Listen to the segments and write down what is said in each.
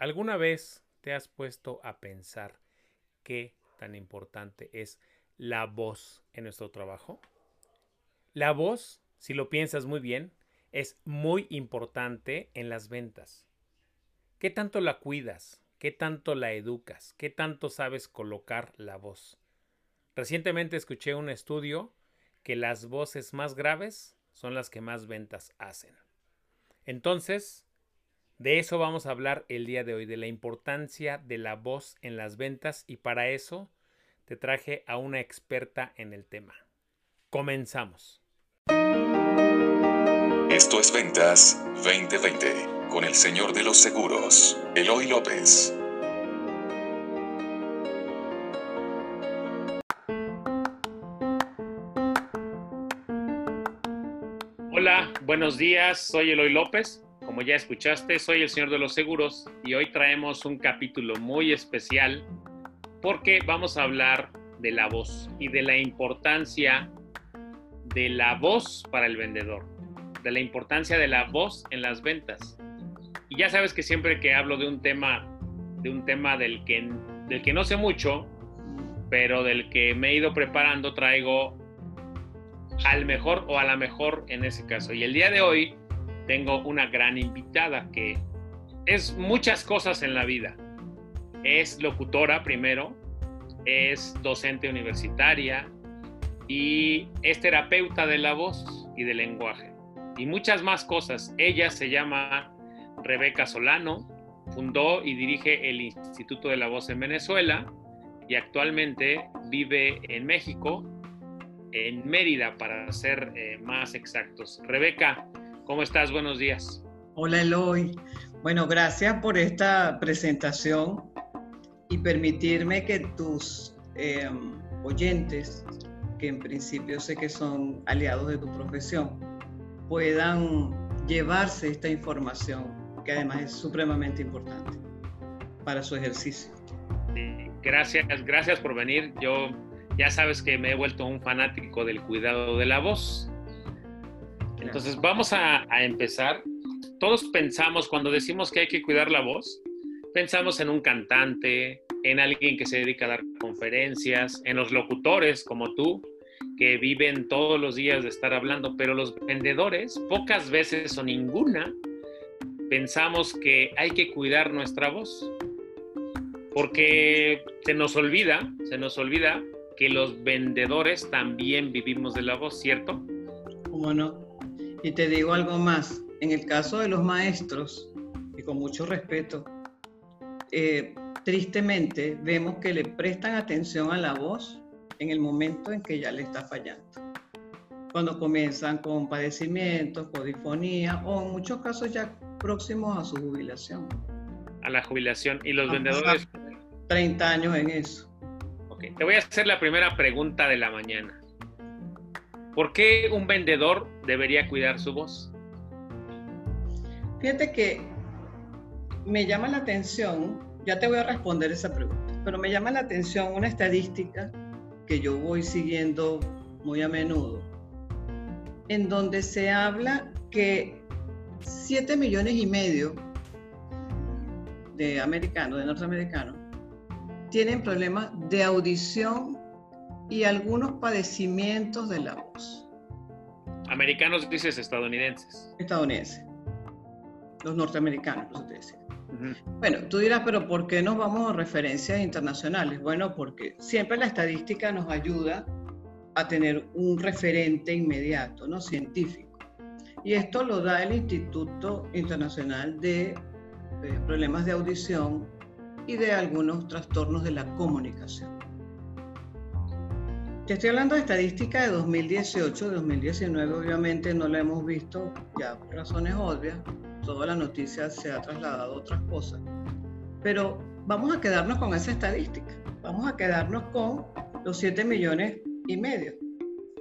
¿Alguna vez te has puesto a pensar qué tan importante es la voz en nuestro trabajo? La voz, si lo piensas muy bien, es muy importante en las ventas. ¿Qué tanto la cuidas? ¿Qué tanto la educas? ¿Qué tanto sabes colocar la voz? Recientemente escuché un estudio que las voces más graves son las que más ventas hacen. Entonces, de eso vamos a hablar el día de hoy, de la importancia de la voz en las ventas y para eso te traje a una experta en el tema. Comenzamos. Esto es Ventas 2020 con el señor de los seguros, Eloy López. Hola, buenos días, soy Eloy López como ya escuchaste, soy el señor de los seguros y hoy traemos un capítulo muy especial porque vamos a hablar de la voz y de la importancia de la voz para el vendedor, de la importancia de la voz en las ventas. Y ya sabes que siempre que hablo de un tema, de un tema del que, del que no sé mucho, pero del que me he ido preparando, traigo al mejor o a la mejor en ese caso. Y el día de hoy tengo una gran invitada que es muchas cosas en la vida. Es locutora primero, es docente universitaria y es terapeuta de la voz y del lenguaje. Y muchas más cosas. Ella se llama Rebeca Solano, fundó y dirige el Instituto de la Voz en Venezuela y actualmente vive en México, en Mérida para ser eh, más exactos. Rebeca, ¿Cómo estás? Buenos días. Hola Eloy. Bueno, gracias por esta presentación y permitirme que tus em, oyentes, que en principio sé que son aliados de tu profesión, puedan llevarse esta información, que además es supremamente importante para su ejercicio. Gracias, gracias por venir. Yo ya sabes que me he vuelto un fanático del cuidado de la voz entonces vamos a, empezar. Todos pensamos, cuando decimos que hay que cuidar la voz, pensamos en un cantante, en alguien que se dedica a dar conferencias, en los locutores como tú, que viven todos los días de estar hablando, pero los vendedores, pocas veces o ninguna, pensamos que hay que cuidar nuestra voz. Porque se nos olvida, se nos olvida que los vendedores también vivimos de la voz, ¿cierto? ¿Cómo no? Y te digo algo más, en el caso de los maestros, y con mucho respeto, eh, tristemente vemos que le prestan atención a la voz en el momento en que ya le está fallando. Cuando comienzan con padecimientos, codifonía o en muchos casos ya próximos a su jubilación. A la jubilación. ¿Y los vendedores? 30 años en eso. Ok, te voy a hacer la primera pregunta de la mañana. ¿Por qué un vendedor debería cuidar su voz? Fíjate que me llama la atención, ya te voy a responder esa pregunta, pero me llama la atención una estadística que yo voy siguiendo muy a menudo, en donde se habla que 7 millones y medio de americanos, de norteamericanos, tienen problemas de audición y algunos padecimientos de la voz. Americanos dices estadounidenses. Estadounidenses. Los norteamericanos, por te decía. Bueno, tú dirás, pero ¿por qué nos vamos a referencias internacionales? Bueno, porque siempre la estadística nos ayuda a tener un referente inmediato, ¿no? Científico. Y esto lo da el Instituto Internacional de eh, Problemas de Audición y de algunos trastornos de la comunicación. Te estoy hablando de estadística de 2018, 2019 obviamente no la hemos visto ya por razones obvias, toda la noticia se ha trasladado a otras cosas, pero vamos a quedarnos con esa estadística, vamos a quedarnos con los 7 millones y medio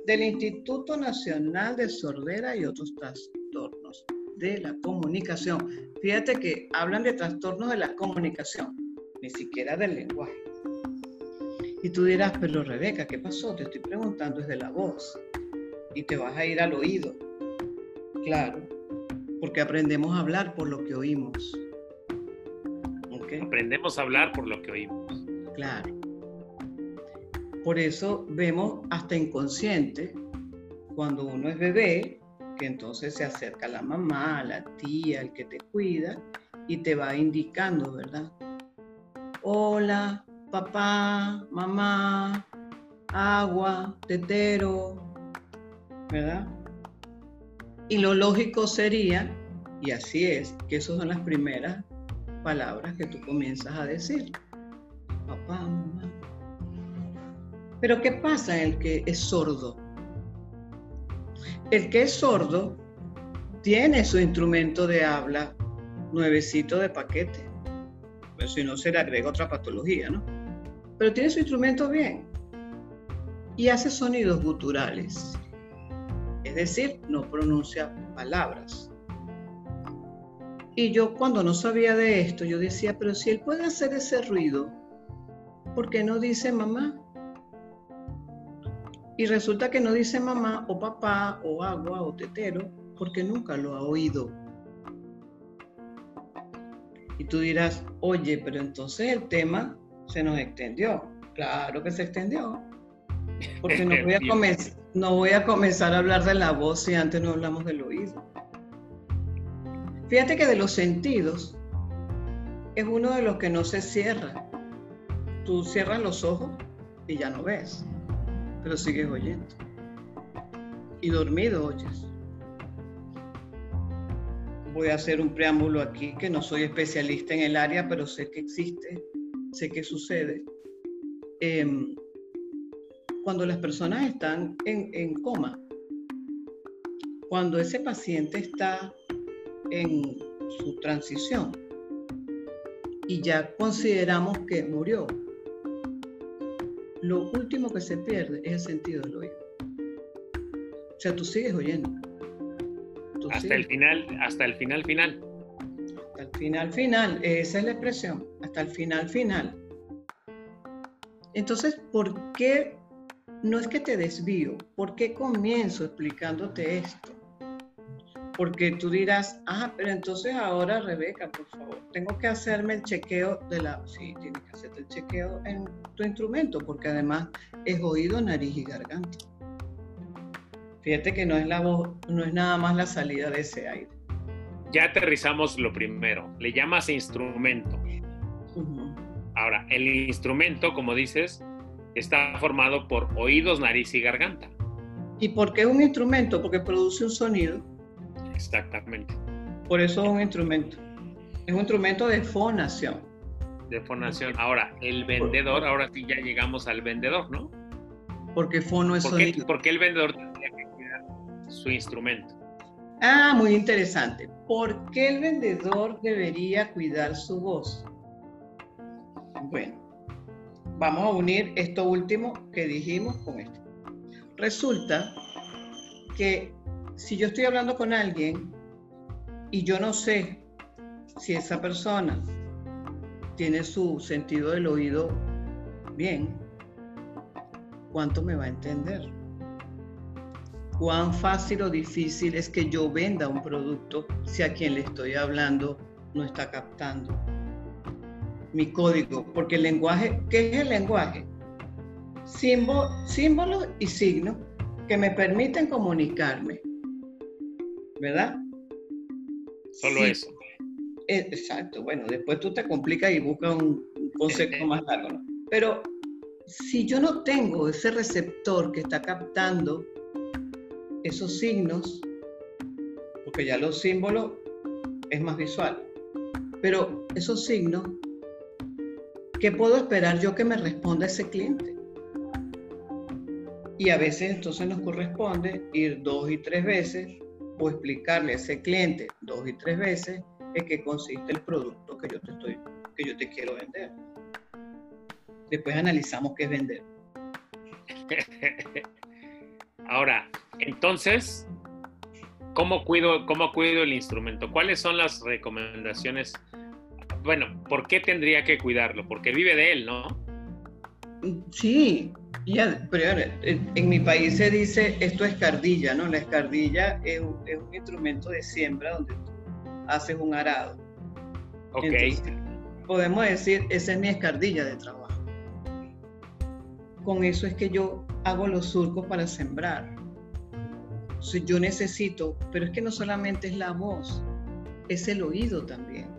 del Instituto Nacional de Sordera y otros trastornos de la comunicación. Fíjate que hablan de trastornos de la comunicación, ni siquiera del lenguaje. Y tú dirás, pero Rebeca, ¿qué pasó? Te estoy preguntando desde la voz. Y te vas a ir al oído. Claro, porque aprendemos a hablar por lo que oímos. Aprendemos a hablar por lo que oímos. Claro. Por eso vemos hasta inconsciente cuando uno es bebé, que entonces se acerca a la mamá, a la tía, el que te cuida y te va indicando, ¿verdad? Hola, papá, mamá, agua, tetero, ¿verdad? Y lo lógico sería, y así es, que esas son las primeras palabras que tú comienzas a decir. Papá, mamá. Pero ¿qué pasa el que es sordo? El que es sordo tiene su instrumento de habla nuevecito de paquete. Pues si no se le agrega otra patología, ¿no? Pero tiene su instrumento bien. Y hace sonidos guturales. Es decir, no pronuncia palabras. Y yo cuando no sabía de esto, yo decía, pero si él puede hacer ese ruido, ¿por qué no dice mamá? Y resulta que no dice mamá o papá o agua o tetero porque nunca lo ha oído. Y tú dirás, oye, pero entonces el tema se nos extendió. Claro que se extendió. Porque no voy a, comenzar, no voy a comenzar a hablar de la voz si antes no hablamos del oído. Fíjate que de los sentidos es uno de los que no se cierra. Tú cierras los ojos y ya no ves, pero sigues oyendo. Y dormido oyes. Voy a hacer un preámbulo aquí, que no soy especialista en el área, pero sé que existe, sé que sucede. Em, cuando las personas están en, en coma, cuando ese paciente está en su transición y ya consideramos que murió, lo último que se pierde es el sentido del oído. O sea, tú sigues oyendo. hasta el final, hasta el final final. Hasta el final final, esa es la expresión, hasta el final final. Entonces, ¿por qué no es que te desvío? ¿Por qué comienzo explicándote esto? porque tú dirás, ah, pero entonces ahora, Rebeca, por favor, tengo que hacerme el chequeo de la... Sí, tienes que hacerte el chequeo en tu instrumento, porque además es oído, nariz y garganta. Fíjate que no es la voz, no es nada más la salida de ese aire. Ya aterrizamos lo primero, le llamas instrumento. Ahora, el instrumento, como dices, está formado por oídos, nariz y garganta. ¿Y por qué un instrumento? Porque produce un sonido Exactamente. Por eso es un instrumento. Es un instrumento de fonación. De fonación. Ahora, el vendedor, ahora sí ya llegamos al vendedor, ¿no? Porque fono es ¿Por qué, ¿Por qué el vendedor tendría que cuidar su instrumento? Ah, muy interesante. ¿Por qué el vendedor debería cuidar su voz? Bueno, vamos a unir esto último que dijimos con esto. Resulta que si yo estoy hablando con alguien y yo no sé si esa persona tiene su sentido del oído bien, ¿cuánto me va a entender? ¿Cuán fácil o difícil es que yo venda un producto si a quien le estoy hablando no está captando mi código? Porque el lenguaje, ¿qué es el lenguaje? símbolos y signos que me permiten comunicarme ¿verdad? Solo eso. Eh, exacto, bueno, después tú te complicas y buscas un concepto más largo, ¿no? Pero si yo no tengo ese receptor que está captando esos signos, porque ya los símbolos es más visual, pero esos signos, ¿qué puedo esperar yo que me responda ese cliente? Y a veces entonces nos corresponde ir dos y tres veces o explicarle a ese cliente dos y tres veces en qué consiste el producto que yo te estoy, que yo te quiero vender. Después analizamos qué es vender. Ahora, entonces, ¿cómo cuido, ¿cómo cuido el instrumento? ¿Cuáles son las recomendaciones? Bueno, ¿por qué tendría que cuidarlo? Porque vive de él, ¿no? Sí, ya, pero en, mi país se dice esto es cardilla, ¿no? La escardilla es, un instrumento de siembra donde tú haces un arado. Ok. podemos decir, esa es mi escardilla de trabajo. Con eso es que yo hago los surcos para sembrar. yo necesito, pero es que no solamente es la voz, es el oído también.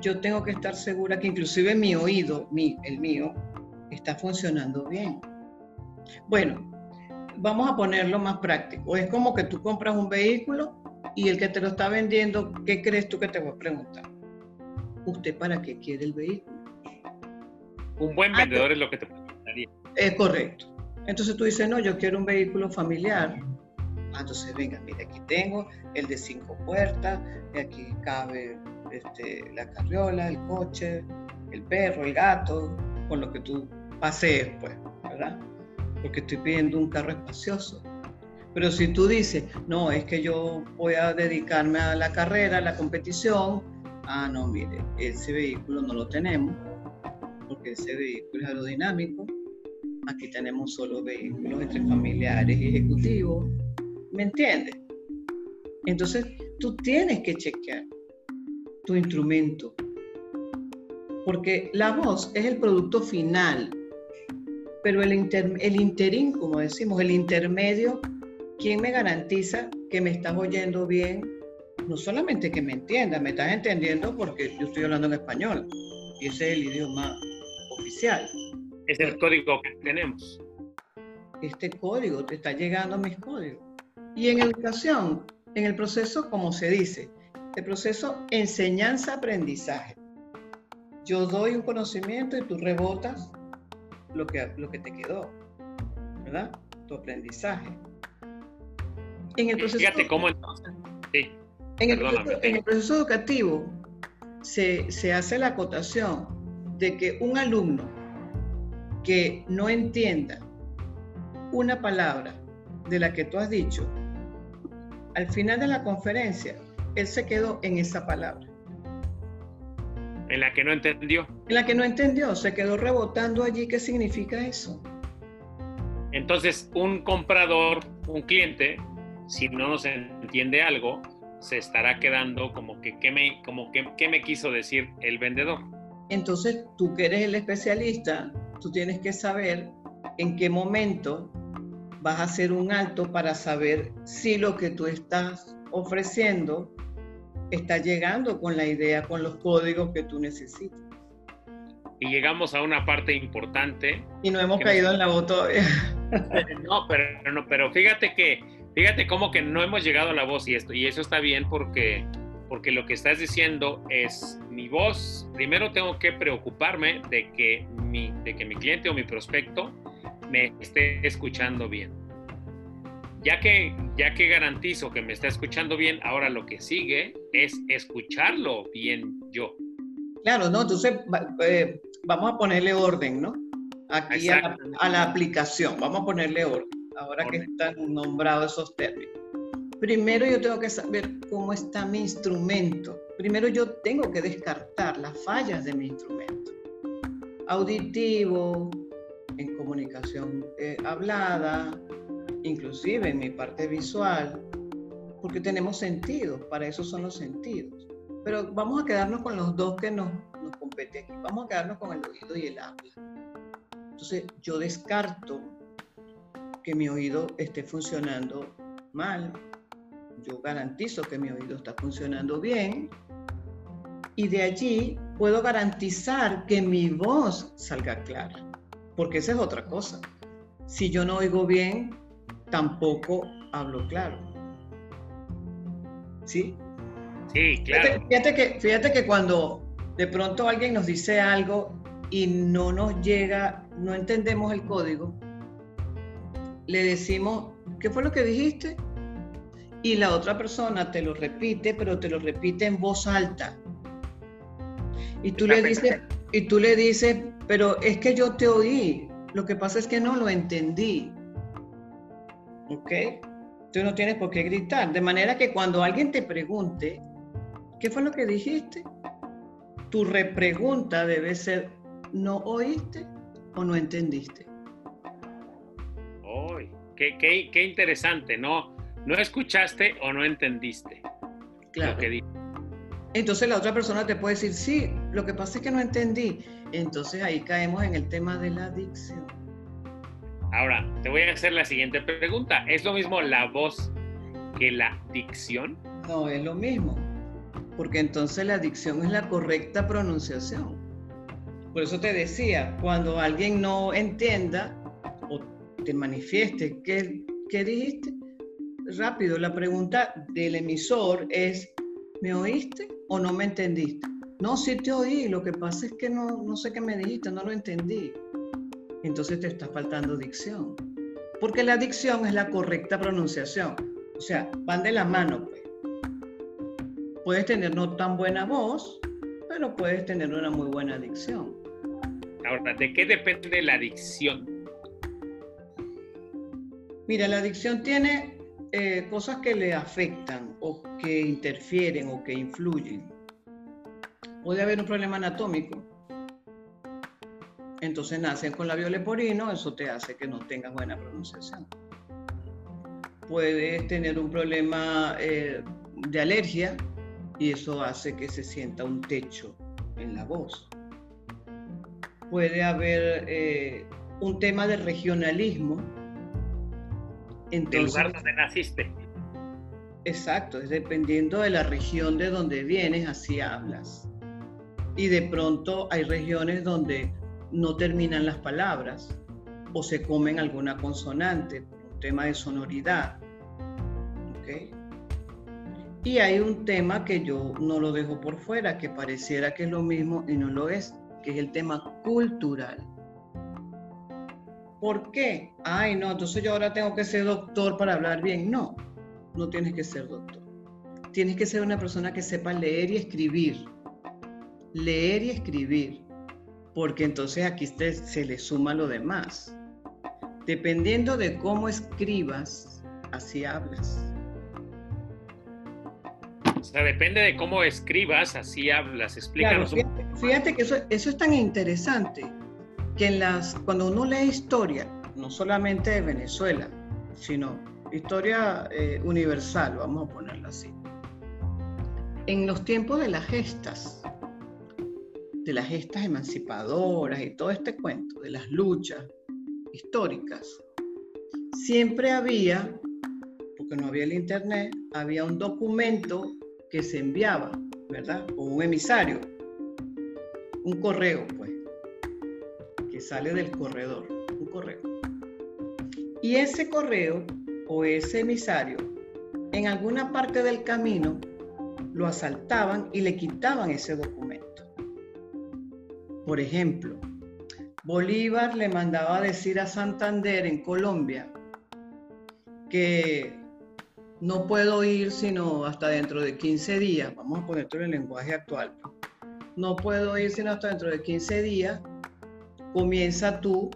Yo tengo que estar segura que inclusive mi oído, el mío, está funcionando bien. Bueno, vamos a ponerlo más práctico. Es como que tú compras un vehículo y el que te lo está vendiendo, ¿qué crees tú que te voy a preguntar? ¿Usted para qué quiere el vehículo? Un buen ah, vendedor es lo que te preguntaría. Es correcto. Entonces tú dices, no, yo quiero un vehículo familiar. Ah, entonces, venga, mira, aquí tengo el de cinco puertas, y aquí cabe este, la carriola, el coche, el perro, el gato, con lo que tú pasees, pues, ¿verdad? Porque estoy pidiendo un carro espacioso. Pero si tú dices, no, es que yo voy a dedicarme a la carrera, a la competición, ah, no, mire, ese vehículo no lo tenemos, porque ese vehículo es aerodinámico. Aquí tenemos solo vehículos entre familiares y ejecutivos. ¿Me entiendes? Entonces, tú tienes que chequear tu instrumento, porque la voz es el producto final, pero el, el interín, como decimos, el intermedio, ¿quién me garantiza que me estás oyendo bien? No solamente que me entiendas, me estás entendiendo porque yo estoy hablando en español y ese es el idioma oficial. Es el código que tenemos. Este código te está llegando a mis códigos. Y en educación, en el proceso, como se dice, el proceso enseñanza-aprendizaje yo doy un conocimiento y tú rebotas lo que, lo que te quedó, ¿verdad? Tu aprendizaje. En el proceso, Fíjate cómo entonces. Sí. En el, proceso, en el proceso educativo se, se hace la acotación de que un alumno que no entienda una palabra de la que tú has dicho, al final de la conferencia, él se quedó en esa palabra. En la que no entendió. En la que no entendió, se quedó rebotando allí. ¿Qué significa eso? Entonces, un comprador, un cliente, si no nos entiende algo, se estará quedando como que qué me, como que, ¿qué me quiso decir el vendedor. Entonces, tú que eres el especialista, tú tienes que saber en qué momento vas a hacer un alto para saber si lo que tú estás ofreciendo está llegando con la idea, con los códigos que tú necesitas. Y llegamos a una parte importante. Y no hemos caído en la voz todavía. No, pero, no, pero fíjate que, fíjate cómo que no hemos llegado a la voz y esto, y eso está bien porque, porque lo que estás diciendo es mi voz. Primero tengo que preocuparme de que mi, de que mi cliente o mi prospecto me esté escuchando bien ya que, ya que garantizo que me está escuchando bien, ahora lo que sigue es escucharlo bien yo. Claro, ¿no? Entonces eh, vamos a ponerle orden, ¿no? Aquí a la, aplicación, vamos a ponerle orden, ahora que están nombrados esos términos. Primero yo tengo que saber cómo está mi instrumento. Primero yo tengo que descartar las fallas de mi instrumento. Auditivo, en comunicación eh, hablada, inclusive en mi parte visual, porque tenemos sentidos, para eso son los sentidos. Pero vamos a quedarnos con los dos que nos, nos competen aquí. Vamos a quedarnos con el oído y el habla. Entonces, yo descarto que mi oído esté funcionando mal. Yo garantizo que mi oído está funcionando bien. Y de allí puedo garantizar que mi voz salga clara. Porque esa es otra cosa. Si yo no oigo bien, tampoco hablo claro. ¿Sí? Sí, claro. Fíjate, que, fíjate que cuando de pronto alguien nos dice algo y no nos llega, no entendemos el código, le decimos, ¿qué fue lo que dijiste? Y la otra persona te lo repite, pero te lo repite en voz alta. Y tú le dices, y tú le dices, pero es que yo te oí, lo que pasa es que no lo entendí. ¿Ok? Tú no tienes por qué gritar. De manera que cuando alguien te pregunte, ¿qué fue lo que dijiste? Tu repregunta debe ser, ¿no oíste o no entendiste? ¡Uy! qué, qué, interesante, ¿no? ¿No escuchaste o no entendiste claro. lo que dije? Entonces la otra persona te puede decir, sí, lo que pasa es que no entendí. Entonces ahí caemos en el tema de la dicción. Ahora, te voy a hacer la siguiente pregunta. ¿Es lo mismo la voz que la dicción? No, es lo mismo. Porque entonces la dicción es la correcta pronunciación. Por eso te decía, cuando alguien no entienda o te manifieste qué, qué dijiste, rápido, la pregunta del emisor es, ¿me oíste o no me entendiste? No, sí te oí, lo que pasa es que no, no sé qué me dijiste, no lo entendí. Entonces te está faltando dicción. Porque la dicción es la correcta pronunciación. O sea, van de la mano, pues. Puedes tener no tan buena voz, pero puedes tener una muy buena dicción. Ahora, ¿de qué depende la dicción? Mira, la dicción tiene eh, cosas que le afectan o que interfieren o que influyen. Puede haber un problema anatómico. Entonces nacen con labio leporino, eso te hace que no tengas buena pronunciación. Puedes tener un problema eh, de alergia y eso hace que se sienta un techo en la voz. Puede haber eh, un tema de regionalismo entonces, lugar donde naciste. Exacto, es dependiendo de la región de donde vienes, así hablas. Y de pronto hay regiones donde no terminan las palabras o se comen alguna consonante, un tema de sonoridad. ¿Okay? Y hay un tema que yo no lo dejo por fuera, que pareciera que es lo mismo y no lo es, que es el tema cultural. ¿Por qué? Ay, no, entonces yo ahora tengo que ser doctor para hablar bien. No, no tienes que ser doctor. Tienes que ser una persona que sepa leer y escribir. Leer y escribir. Porque entonces aquí se le suma lo demás. Dependiendo de cómo escribas, así hablas. O sea, depende de cómo escribas, así hablas. Explícanos. fíjate, fíjate, que eso, eso es tan interesante que en las, cuando uno lee historia, no solamente de Venezuela, sino historia eh, universal, vamos a ponerla así, en los tiempos de las gestas, de las gestas emancipadoras y todo este cuento, de las luchas históricas, siempre había, porque no había el Internet, había un documento que se enviaba, ¿verdad? O un emisario, un correo, pues sale del corredor, un correo. Y ese correo o ese emisario, en alguna parte del camino, lo asaltaban y le quitaban ese documento. Por ejemplo, Bolívar le mandaba a decir a Santander en Colombia que no puedo ir sino hasta dentro de 15 días, vamos a ponerlo en el lenguaje actual, no puedo ir sino hasta dentro de 15 días comienza tú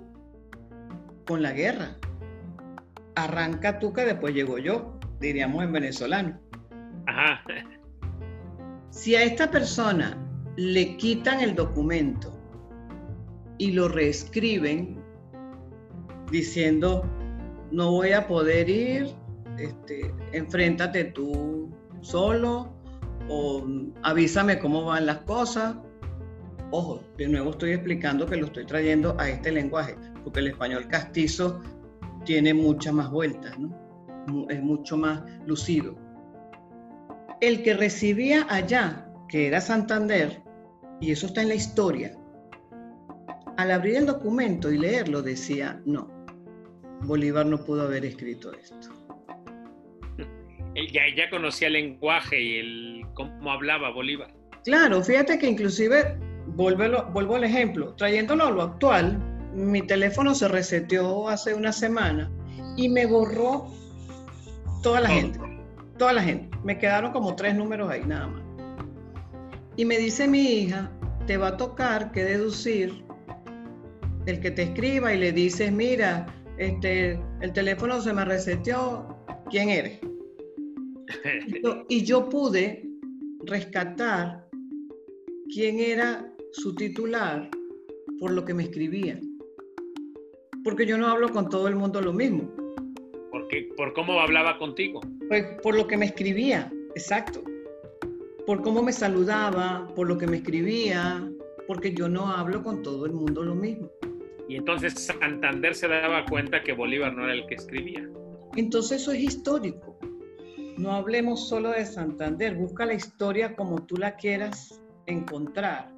con la guerra. Arranca tú que después llego yo, diríamos en venezolano. Ajá. Si a esta persona le quitan el documento y lo reescriben diciendo no voy a poder ir, este, enfréntate tú solo o avísame cómo van las cosas, Ojo, de nuevo estoy explicando que lo estoy trayendo a este lenguaje, porque el español castizo tiene muchas más vueltas, es mucho más lucido. El que recibía allá, que era Santander, y eso está en la historia, al abrir el documento y leerlo decía, no, Bolívar no pudo haber escrito esto. Ya, ya conocía el lenguaje y el cómo hablaba Bolívar. Claro, fíjate que inclusive vuelvo al ejemplo, trayéndolo a lo actual, mi teléfono se reseteó hace una semana y me borró toda la gente, toda la gente. Me quedaron como tres números ahí nada más. Y me dice mi hija, te va a tocar que deducir el que te escriba y le dices, mira, este, el teléfono se me reseteó, ¿quién eres? y yo pude rescatar quién era su titular por lo que me escribía. Porque yo no hablo con todo el mundo lo mismo. ¿Por, ¿Por cómo hablaba contigo? Pues por lo que me escribía, exacto. por cómo me saludaba, por lo que me escribía, porque yo no hablo con todo el mundo lo mismo. Y entonces Santander se daba cuenta que Bolívar no era el que escribía. Entonces eso es histórico. No hablemos solo de Santander, busca la historia como tú la quieras encontrar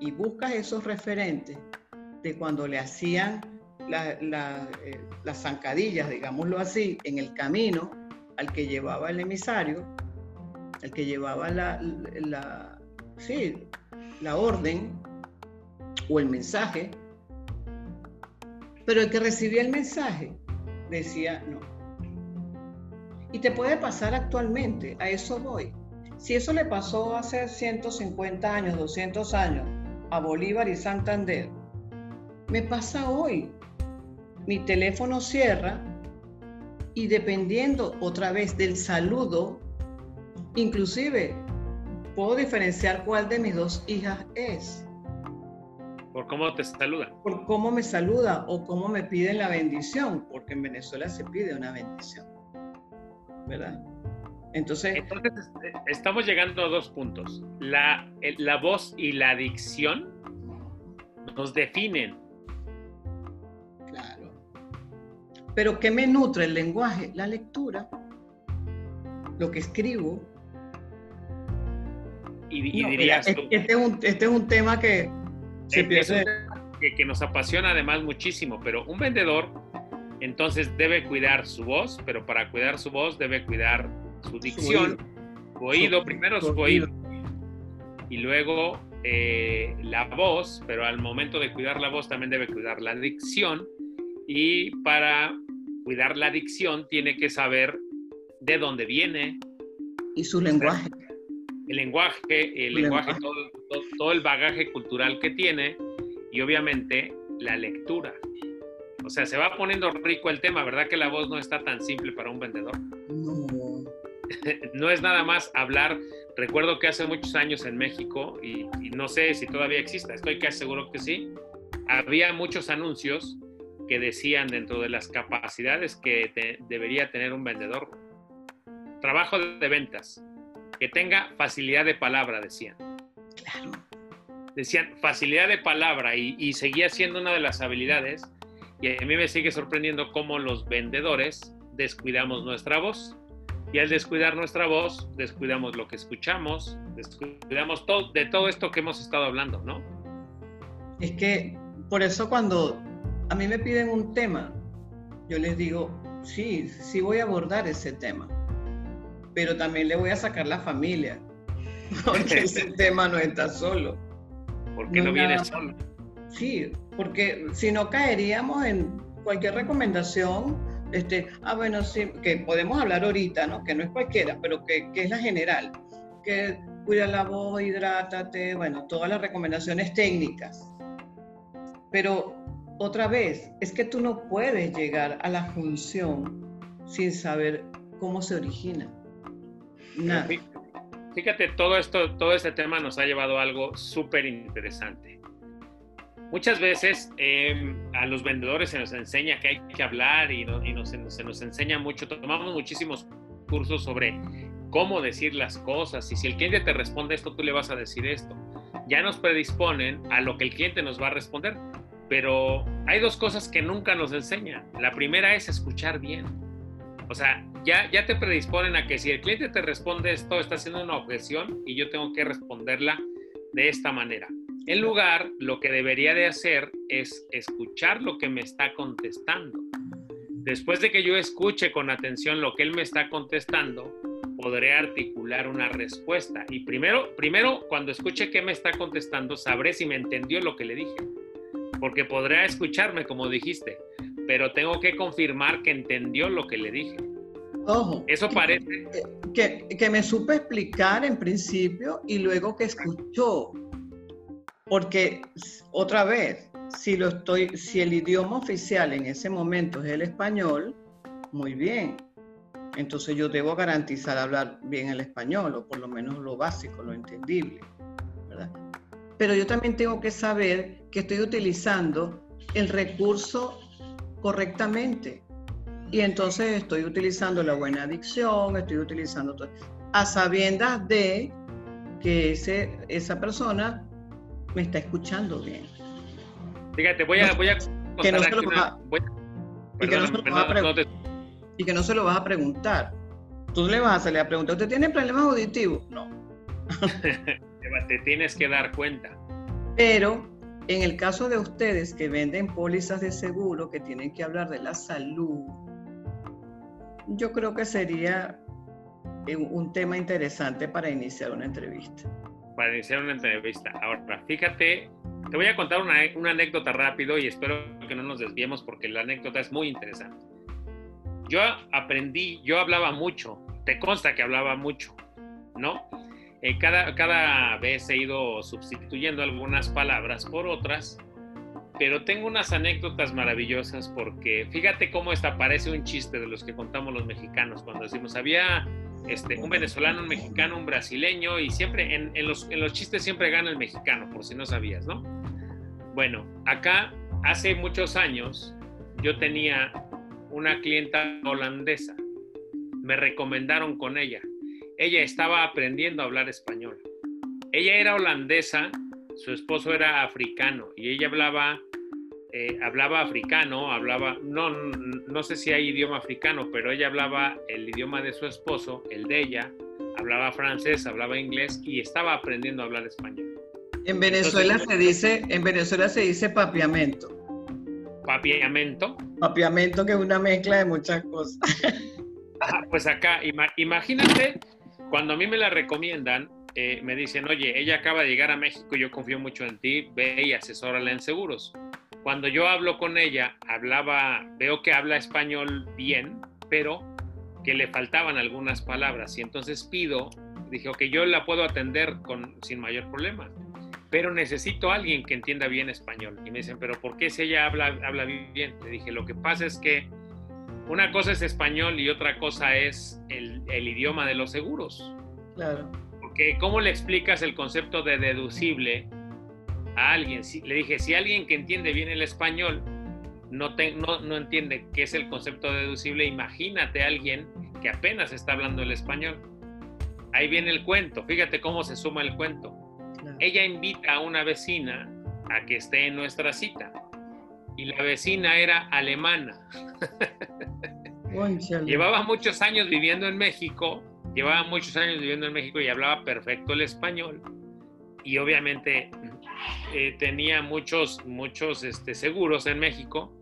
y busca esos referentes de cuando le hacían eh, las zancadillas, digámoslo así, en el camino al que llevaba el emisario, al que llevaba la, la, la orden o el mensaje, pero el que recibía el mensaje decía no. Y te puede pasar actualmente, a eso voy. Si eso le pasó hace 150 años, 200 años a Bolívar y Santander, me pasa hoy. Mi teléfono cierra y dependiendo otra vez del saludo, inclusive puedo diferenciar cuál de mis dos hijas es. ¿Por cómo te saluda? Por cómo me saluda o cómo me piden la bendición, porque en Venezuela se pide una bendición. ¿Verdad? Entonces, Entonces estamos llegando a dos puntos. La, la voz y la dicción nos definen. Claro. Pero ¿qué me nutre el lenguaje? La lectura, lo que escribo. Y, dirías este, es un, este es un tema que pierde. Que, que nos apasiona además muchísimo, pero un vendedor entonces debe cuidar su voz, pero para cuidar su voz debe cuidar su dicción, su oído, primero su oído y luego eh, la voz, pero al momento de cuidar la voz también debe cuidar la dicción y para cuidar la dicción tiene que saber de dónde viene. Y su lenguaje. El lenguaje, el lenguaje, todo, el bagaje cultural que tiene y obviamente la lectura. O sea, se va poniendo rico el tema, ¿verdad que la voz no está tan simple para un vendedor? No. no es nada más hablar. Recuerdo que hace muchos años en México, y, no sé si todavía exista, estoy casi seguro que sí, había muchos anuncios que decían dentro de las capacidades que debería tener un vendedor. Trabajo de ventas, que tenga facilidad de palabra, decían. Claro. Decían facilidad de palabra y, y seguía siendo una de las habilidades. Y a mí me sigue sorprendiendo cómo los vendedores descuidamos nuestra voz. Y al descuidar nuestra voz, descuidamos lo que escuchamos, descuidamos todo, de todo esto que hemos estado hablando, ¿no? Es que por eso cuando a mí me piden un tema, yo les digo, sí, sí voy a abordar ese tema, pero también le voy a sacar la familia, porque ese tema no está solo. Porque no, no viene solo. Sí, porque si no caeríamos en cualquier recomendación este, ah, bueno, sí, que podemos hablar ahorita, ¿no? Que no es cualquiera, pero que, que es la general. Que cuida la voz, hidrátate, bueno, todas las recomendaciones técnicas. Pero otra vez, es que tú no puedes llegar a la función sin saber cómo se origina. Nada. Fíjate, todo esto, todo este tema nos ha llevado a algo súper interesante. Muchas veces em, a los vendedores se nos enseña que hay que hablar y, se nos enseña mucho. Tomamos muchísimos cursos sobre cómo decir las cosas y si el cliente te responde esto, tú le vas a decir esto. Ya nos predisponen a lo que el cliente nos va a responder, pero hay dos cosas que nunca nos enseñan. La primera es escuchar bien. O sea, ya, ya te predisponen a que si el cliente te responde esto, está haciendo una objeción y yo tengo que responderla de esta manera. En lugar, lo que debería de hacer es escuchar lo que me está contestando. Después de que yo escuche con atención lo que él me está contestando, podré articular una respuesta. Y primero, primero cuando escuche qué me está contestando, sabré si me entendió lo que le dije. Porque podrá escucharme, como dijiste, pero tengo que confirmar que entendió lo que le dije. Ojo. Eso parece. Que, que me supe explicar en principio y luego que escuchó porque otra vez, si lo estoy, si el idioma oficial en ese momento es el español, muy bien. Entonces yo debo garantizar hablar bien el español, o por lo menos lo básico, lo entendible. Pero yo también tengo que saber que estoy utilizando el recurso correctamente. Y entonces estoy utilizando la buena dicción, estoy utilizando todo, a sabiendas de que ese, esa persona me está escuchando bien. Fíjate, voy a, voy a que no se lo vas a, y, que no se lo vas a y que no se lo vas a preguntar. Tú le vas a salir a preguntar, ¿usted tiene problemas auditivos? No. Te tienes que dar cuenta. Pero en el caso de ustedes que venden pólizas de seguro, que tienen que hablar de la salud, yo creo que sería un tema interesante para iniciar una entrevista. Para iniciar una entrevista. Ahora, fíjate, te voy a contar una, una anécdota rápido y espero que no nos desviemos porque la anécdota es muy interesante. Yo aprendí, yo hablaba mucho, te consta que hablaba mucho, ¿no? Eh, cada, cada vez he ido sustituyendo algunas palabras por otras, pero tengo unas anécdotas maravillosas porque fíjate cómo esta parece un chiste de los que contamos los mexicanos cuando decimos había este, un venezolano, un mexicano, un brasileño y siempre en, en, los, en los chistes siempre gana el mexicano, por si no sabías, ¿no? Bueno, acá hace muchos años yo tenía una clienta holandesa, me recomendaron con ella ella estaba aprendiendo a hablar español. Ella era holandesa, su esposo era africano y ella hablaba, eh, hablaba africano, hablaba, no, no sé si hay idioma africano, pero ella hablaba el idioma de su esposo, el de ella, hablaba francés, hablaba inglés y estaba aprendiendo a hablar español. En Venezuela se dice, en Venezuela se dice papiamento. Papiamento. Papiamento que es una mezcla de muchas cosas. pues acá, imagínate cuando a mí me la recomiendan, eh, me dicen, oye, ella acaba de llegar a México, yo confío mucho en ti, ve y asesórala en seguros. Cuando yo hablo con ella, hablaba, veo que habla español bien, pero que le faltaban algunas palabras y entonces pido, dije, ok, yo la puedo atender con, sin mayor problema, pero necesito a alguien que entienda bien español. Y me dicen, pero ¿por qué si ella habla, habla bien? Le dije, lo que pasa es que una cosa es español y otra cosa es el, idioma de los seguros. Claro. Porque ¿cómo le explicas el concepto de deducible a alguien? le dije, si alguien que entiende bien el español no, no, entiende qué es el concepto de deducible, imagínate a alguien que apenas está hablando el español. Ahí viene el cuento, fíjate cómo se suma el cuento. Ella invita a una vecina a que esté en nuestra cita y la vecina era alemana. llevaba muchos años viviendo en México, llevaba muchos años viviendo en México y hablaba perfecto el español. Y obviamente eh, tenía muchos, muchos este, seguros en México.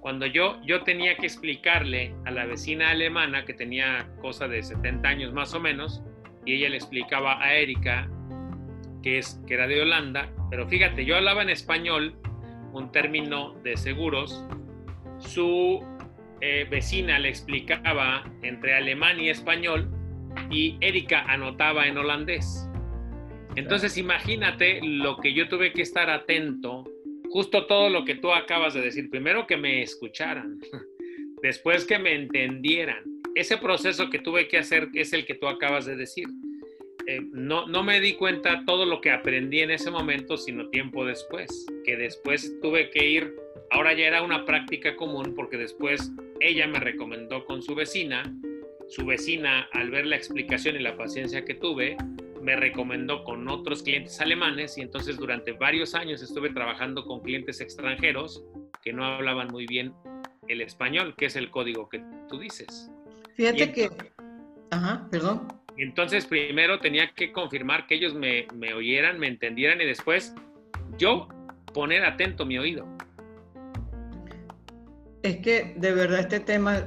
Cuando yo, yo tenía que explicarle a la vecina alemana, que tenía cosa de 70 años más o menos, y ella le explicaba a Erika, que, es, que era de Holanda, pero fíjate, yo hablaba en español un término de seguros, su eh, vecina le explicaba entre alemán y español y Erika anotaba en holandés. Entonces imagínate lo que yo tuve que estar atento, justo todo lo que tú acabas de decir. Primero que me escucharan, después que me entendieran. Ese proceso que tuve que hacer es el que tú acabas de decir. Eh, no, no me di cuenta todo lo que aprendí en ese momento, sino tiempo después, que después tuve que ir, ahora ya era una práctica común porque después ella me recomendó con su vecina, su vecina al ver la explicación y la paciencia que tuve, me recomendó con otros clientes alemanes y entonces durante varios años estuve trabajando con clientes extranjeros que no hablaban muy bien el español, que es el código que tú dices. Fíjate que... Ajá, perdón. Entonces, primero tenía que confirmar que ellos me, oyeran, me entendieran y después yo poner atento mi oído. Es que de verdad este tema,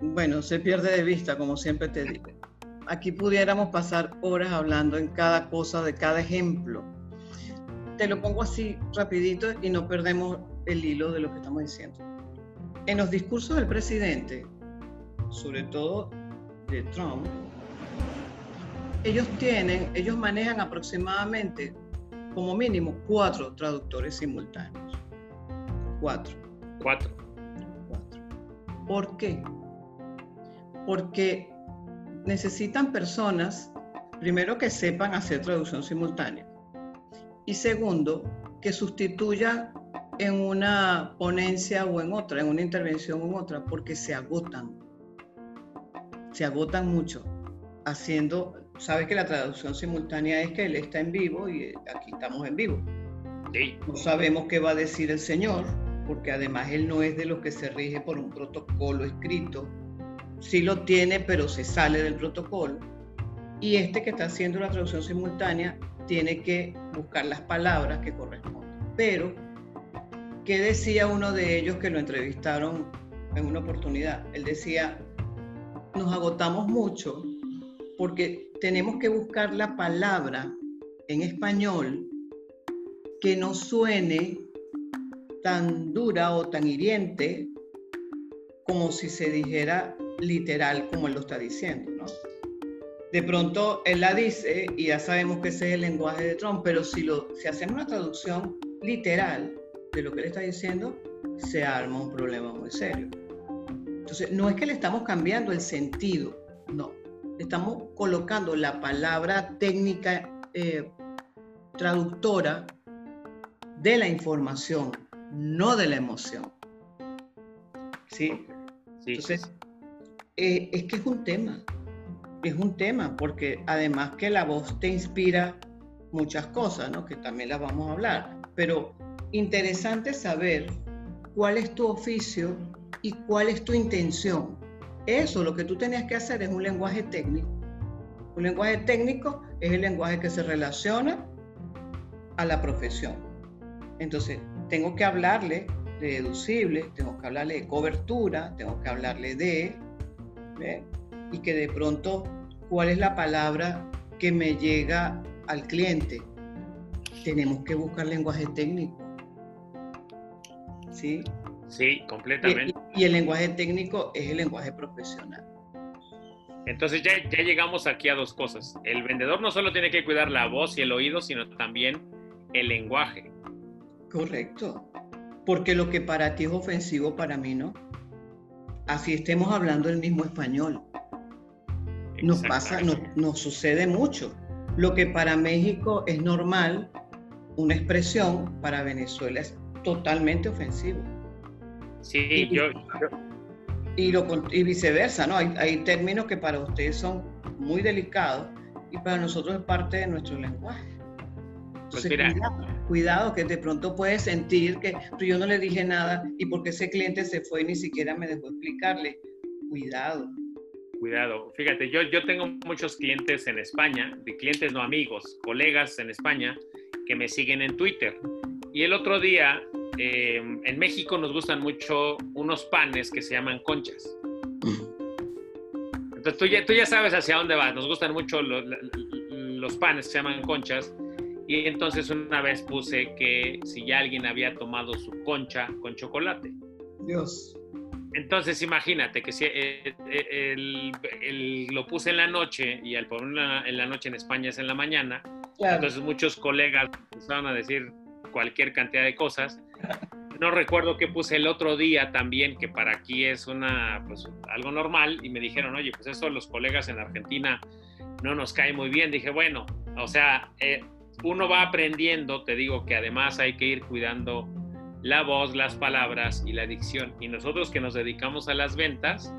bueno, se pierde de vista, como siempre te digo. Aquí pudiéramos pasar horas hablando en cada cosa, de cada ejemplo. Te lo pongo así rapidito y no perdemos el hilo de lo que estamos diciendo. En los discursos del presidente, sobre todo de Trump, ellos tienen, ellos manejan aproximadamente como mínimo cuatro traductores simultáneos. Cuatro. Cuatro. Cuatro. ¿Por qué? Porque necesitan personas, primero, que sepan hacer traducción simultánea. Y segundo, que sustituyan en una ponencia o en otra, en una intervención o en otra, porque se agotan. Se agotan mucho haciendo sabes que la traducción simultánea es que él está en vivo y aquí estamos en vivo. Sí. No sabemos qué va a decir el Señor, porque además él no es de los que se rige por un protocolo escrito. Sí lo tiene, pero se sale del protocolo. Y este que está haciendo la traducción simultánea tiene que buscar las palabras que corresponden. Pero, ¿qué decía uno de ellos que lo entrevistaron en una oportunidad? Él decía, nos agotamos mucho porque tenemos que buscar la palabra en español que no suene tan dura o tan hiriente como si se dijera literal como él lo está diciendo, ¿no? De pronto él la dice y ya sabemos que ese es el lenguaje de Trump, pero si, lo, si hacemos una traducción literal de lo que él está diciendo, se arma un problema muy serio. Entonces, no es que le estamos cambiando el sentido, no. Estamos colocando la palabra técnica eh, traductora de la información, no de la emoción. ¿Sí? Sí, Entonces, eh, es que es un tema, es un tema, porque además que la voz te inspira muchas cosas, ¿no? Que también las vamos a hablar, pero interesante saber cuál es tu oficio y cuál es tu intención. Eso, lo que tú tenías que hacer es un lenguaje técnico. Un lenguaje técnico es el lenguaje que se relaciona a la profesión. Entonces, tengo que hablarle de deducible, tengo que hablarle de cobertura, tengo que hablarle de, ¿ve? y que de pronto, ¿cuál es la palabra que me llega al cliente? Tenemos que buscar lenguaje técnico. ¿Sí? Sí, completamente. Y, y el lenguaje técnico es el lenguaje profesional. Entonces ya, ya llegamos aquí a dos cosas. El vendedor no solo tiene que cuidar la voz y el oído, sino también el lenguaje. Correcto. Porque lo que para ti es ofensivo, para mí no. Así estemos hablando el mismo español. Nos pasa, nos, nos sucede mucho. Lo que para México es normal, una expresión, para Venezuela es totalmente ofensivo. Sí, yo, yo, Y, lo, y viceversa, ¿no? Hay, hay términos que para ustedes son muy delicados y para nosotros es parte de nuestro lenguaje. Pues Entonces, cuidado, cuidado, que de pronto puedes sentir que "Pero yo no le dije nada y porque ese cliente se fue y ni siquiera me dejó explicarle. Cuidado. cuidado. Fíjate, yo, yo tengo muchos clientes en España, de clientes no amigos, colegas en España que me siguen en Twitter. Y el otro día, eh, en México nos gustan mucho unos panes que se llaman conchas. Entonces tú ya, tú ya sabes hacia dónde vas. Nos gustan mucho los, los panes que se llaman conchas. Y entonces una vez puse que si ya alguien había tomado su concha con chocolate. Dios. Entonces imagínate que si eh, eh, el- el- lo puse en la noche y al ponerlo en la- en la noche en España es en la mañana, Claro. entonces muchos colegas empezaron a decir cualquier cantidad de cosas. No recuerdo qué puse el otro día también, que para aquí es una, pues, algo normal, y me dijeron, oye, pues eso los colegas en Argentina no nos cae muy bien. Dije, bueno, o sea, eh, uno va aprendiendo, te digo que además hay que ir cuidando la voz, las palabras y la dicción. Y nosotros que nos dedicamos a las ventas,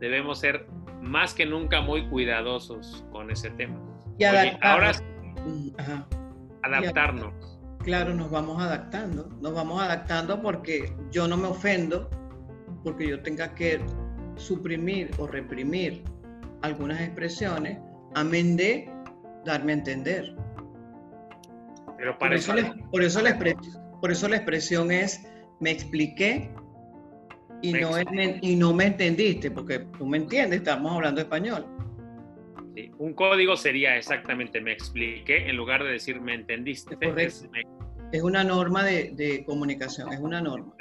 debemos ser más que nunca muy cuidadosos con ese tema. y Oye, ahora ajá. adaptarnos. Claro, nos vamos adaptando. Nos vamos adaptando porque yo no me ofendo porque yo tenga que suprimir o reprimir algunas expresiones, amén de darme a entender. Pero Por para eso, eso, la- por eso la por eso la expresión es me expliqué y Me no, en- y no me entendiste, porque tú me entiendes, estamos hablando español. Sí, un código sería exactamente me expliqué en lugar de decir me entendiste. Es me, Es una norma de, de comunicación, es una norma.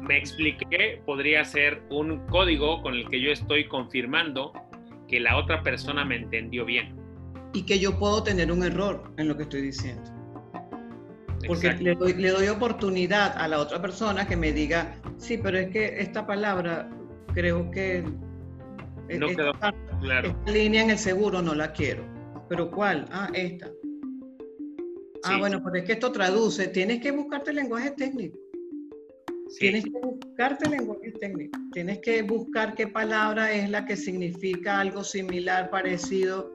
me expliqué podría ser un código con el que yo estoy confirmando que la otra persona me entendió bien. Y que yo puedo tener un error en lo que estoy diciendo. Porque le doy, le doy oportunidad a la otra persona que me diga, sí, pero es que esta palabra creo que No esta, quedó Claro. esta línea en el seguro no la quiero. ¿Pero cuál? Ah, esta. Ah, Sí. bueno, pero es que esto traduce. Tienes que buscarte el lenguaje técnico. Sí. Tienes que buscarte el lenguaje técnico. Tienes que buscar qué palabra es la que significa algo similar, parecido.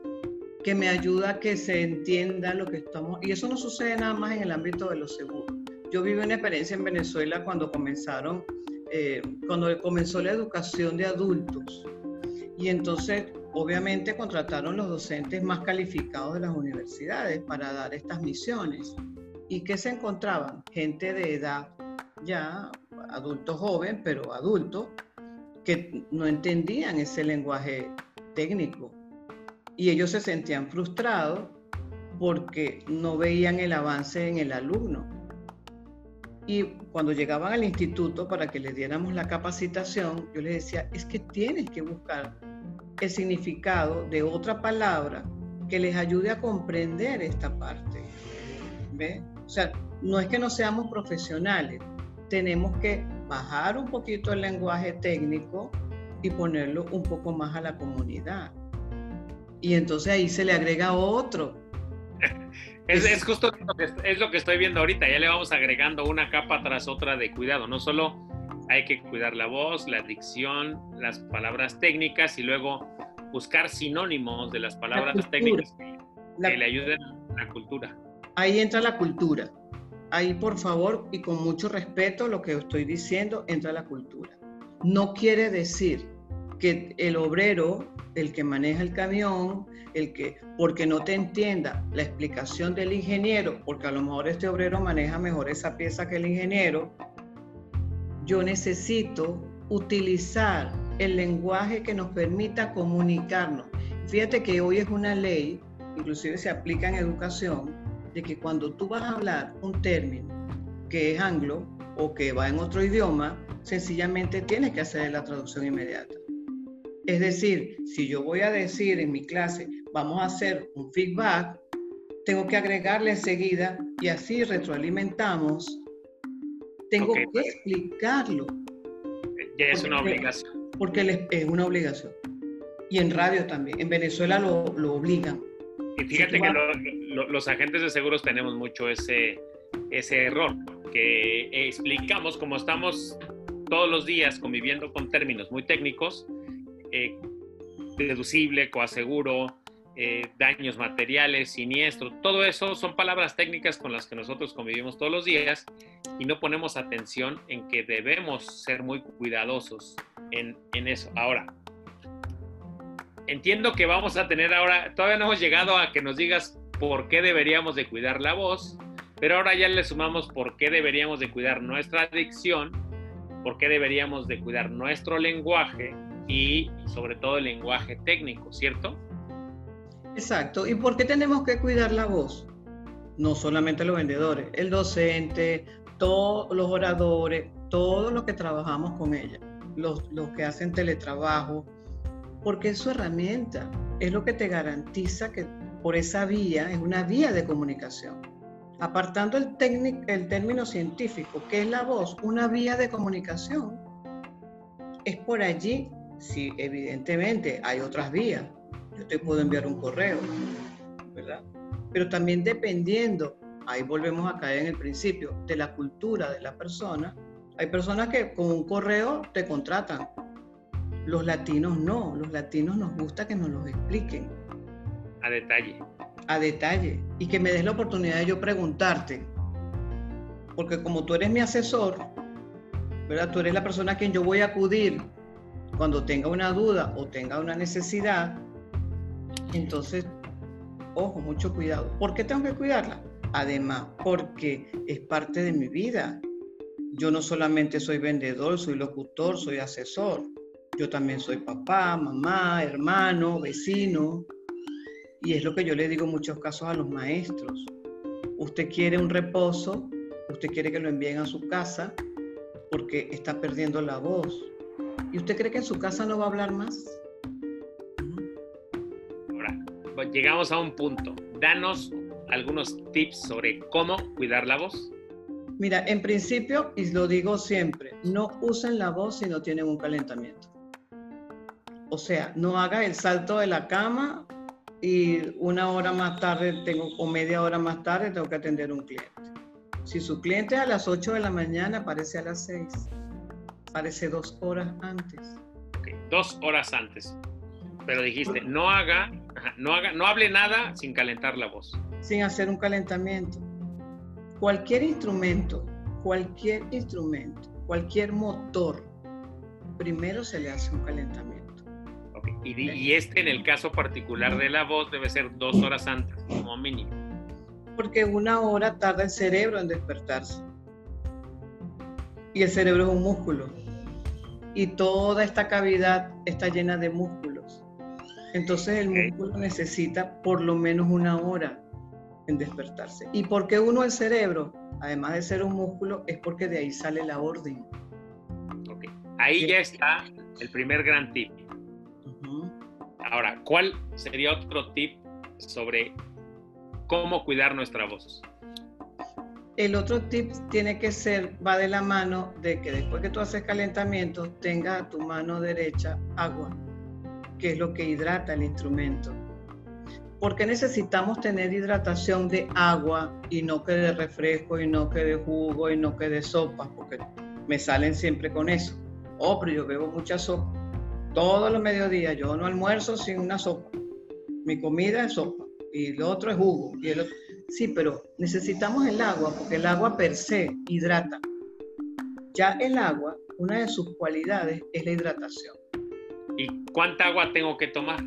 que me ayuda a que se entienda lo que estamos, y eso no sucede nada más en el ámbito de los seguros. Yo viví una experiencia en Venezuela cuando comenzaron, eh, cuando comenzó la educación de adultos, y entonces obviamente contrataron los docentes más calificados de las universidades para dar estas misiones. ¿Y qué se encontraban? Gente de edad ya, adulto joven, pero adulto, que no entendían ese lenguaje técnico y ellos se sentían frustrados porque no veían el avance en el alumno. Y cuando llegaban al instituto para que les diéramos la capacitación, yo les decía, es que tienes que buscar el significado de otra palabra que les ayude a comprender esta parte. ¿Ve? O sea, no es que no seamos profesionales, tenemos que bajar un poquito el lenguaje técnico y ponerlo un poco más a la comunidad. Y entonces ahí se le agrega otro. es, justo lo que, es lo que estoy viendo ahorita, ya le vamos agregando una capa tras otra de cuidado, no solo hay que cuidar la voz, la dicción, las palabras técnicas y luego buscar sinónimos de las palabras técnicas que, le ayuden a la cultura. Ahí entra la cultura. Ahí, por favor, y con mucho respeto, lo que estoy diciendo, entra la cultura. No quiere decir que el obrero el que maneja el camión, el que, porque no te entienda la explicación del ingeniero, porque a lo mejor este obrero maneja mejor esa pieza que el ingeniero, yo necesito utilizar el lenguaje que nos permita comunicarnos. Fíjate que hoy es una ley, inclusive se aplica en educación, de que cuando tú vas a hablar un término que es anglo o que va en otro idioma, sencillamente tienes que hacer la traducción inmediata. Es decir, si yo voy a decir en mi clase, vamos a hacer un feedback, tengo que agregarle enseguida y así retroalimentamos. Tengo que explicarlo. Ya es una obligación. Porque es una obligación. Y en radio también. En Venezuela lo, obligan. Y fíjate que los agentes de seguros tenemos mucho ese, ese error, que explicamos como estamos todos los días conviviendo con términos muy técnicos, eh, deducible, coaseguro, eh, daños materiales, siniestro, todo eso son palabras técnicas con las que nosotros convivimos todos los días y no ponemos atención en que debemos ser muy cuidadosos en, en eso. Ahora, entiendo que vamos a tener ahora, todavía no hemos llegado a que nos digas por qué deberíamos de cuidar la voz, pero ahora ya le sumamos por qué deberíamos de cuidar nuestra adicción, por qué deberíamos de cuidar nuestro lenguaje y sobre todo el lenguaje técnico, ¿cierto? Exacto. ¿Y por qué tenemos que cuidar la voz? No solamente los vendedores, el docente, todos los oradores, todos los que trabajamos con ella, los, los que hacen teletrabajo, porque es su herramienta, es lo que te garantiza que por esa vía, es una vía de comunicación. Apartando el, el término científico, que es la voz, una vía de comunicación, es por allí Sí, evidentemente hay otras vías. Yo te puedo enviar un correo, ¿verdad? Pero también dependiendo, ahí volvemos a caer en el principio, de la cultura de la persona. Hay personas que con un correo te contratan. Los latinos no, los latinos nos gusta que nos lo expliquen. A detalle. A detalle. Y que me des la oportunidad de yo preguntarte. Porque como tú eres mi asesor, ¿verdad? Tú eres la persona a quien yo voy a acudir cuando tenga una duda o tenga una necesidad, entonces, ojo, mucho cuidado. ¿Por qué tengo que cuidarla? Además, porque es parte de mi vida. Yo no solamente soy vendedor, soy locutor, soy asesor. Yo también soy papá, mamá, hermano, vecino. Y es lo que yo le digo en muchos casos a los maestros. Usted quiere un reposo, usted quiere que lo envíen a su casa porque está perdiendo la voz, ¿Y usted cree que en su casa no va a hablar más? Llegamos a un punto. Danos algunos tips sobre cómo cuidar la voz. Mira, en principio, y lo digo siempre, no usen la voz si no tienen un calentamiento. O sea, no haga el salto de la cama y una hora más tarde tengo, o media hora más tarde tengo que atender un cliente. Si su cliente a las 8 de la mañana aparece a las 6 parece dos horas antes. dos horas antes. Pero dijiste, no haga No, haga, no hable nada sin calentar la voz. Sin hacer un calentamiento. Cualquier instrumento, cualquier instrumento, cualquier motor, primero se le hace un calentamiento. Y, y, este en el caso particular de la voz debe ser dos horas antes, como mínimo. Porque una hora tarda el cerebro en despertarse. Y el cerebro es un músculo. Y toda esta cavidad está llena de músculos. Entonces el músculo necesita por lo menos una hora en despertarse. ¿Y por qué uno el cerebro? Además de ser un músculo, es porque de ahí sale la orden. Okay. Ahí ya está el primer gran tip. Ahora, ¿cuál sería otro tip sobre cómo cuidar nuestra voz? El otro tip tiene que ser, va de la mano de que después que tú haces calentamiento, tengas a tu mano derecha agua, que es lo que hidrata el instrumento. ¿Por qué necesitamos tener hidratación de agua y no que de refresco y no que de jugo y no que de sopa? Porque me salen siempre con eso. Oh, pero yo bebo mucha sopa. Todos los mediodías yo no almuerzo sin una sopa. Mi comida es sopa y lo otro es jugo. Y Sí, pero necesitamos el agua porque el agua per se hidrata. Ya el agua, una de sus cualidades es la hidratación. ¿Y cuánta agua tengo que tomar?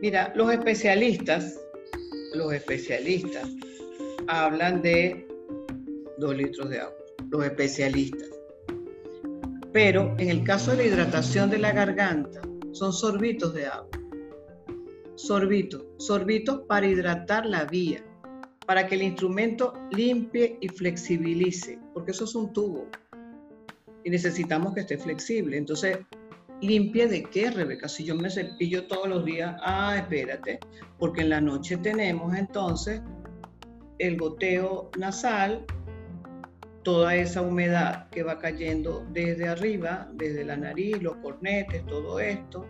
Mira, los especialistas, los especialistas hablan de dos litros de agua. Los especialistas. Pero en el caso de la hidratación de la garganta, son sorbitos de agua. Sorbitos, sorbitos para hidratar la vía, para que el instrumento limpie y flexibilice, porque eso es un tubo y necesitamos que esté flexible. Entonces, limpie de qué, Rebeca? Si yo me cepillo todos los días, ah, espérate, porque en la noche tenemos entonces el goteo nasal toda esa humedad que va cayendo desde arriba, desde la nariz, los cornetes, todo esto,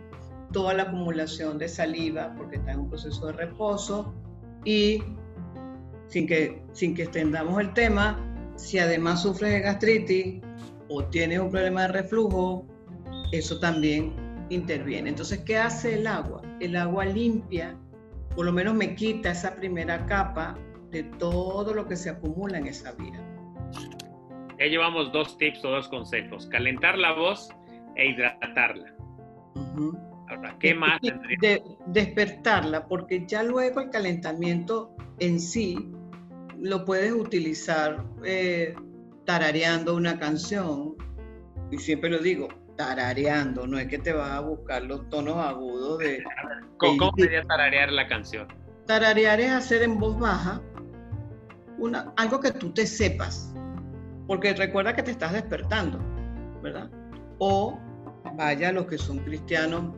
toda la acumulación de saliva porque está en un proceso de reposo y sin que, sin que extendamos el tema, si además sufres de gastritis o tienes un problema de reflujo, eso también interviene. Entonces, ¿qué hace el agua? El agua limpia, por lo menos me quita esa primera capa de todo lo que se acumula en esa vía. Ya llevamos dos tips o dos consejos, calentar la voz e hidratarla. Ahora, ¿qué más? De, despertarla, porque ya luego el calentamiento en sí lo puedes utilizar eh, tarareando una canción, y siempre lo digo, tarareando, no es que te vas a buscar los tonos agudos de... ¿Cómo, sería tararear la canción? Tararear es hacer en voz baja una, algo que tú te sepas, porque recuerda que te estás despertando, ¿verdad? O vaya los que son cristianos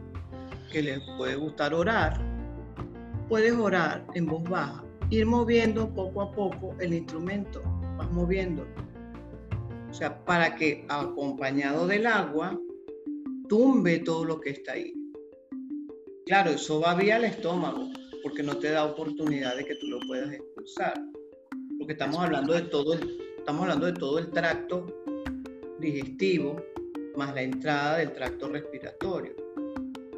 que les puede gustar orar, puedes orar en voz baja, ir moviendo poco a poco el instrumento, vas moviendo. O sea, para que acompañado del agua tumbe todo lo que está ahí. Claro, eso va vía al estómago, porque no te da oportunidad de que tú lo puedas expulsar. Porque estamos hablando de todo el Estamos hablando de todo el tracto digestivo más la entrada del tracto respiratorio.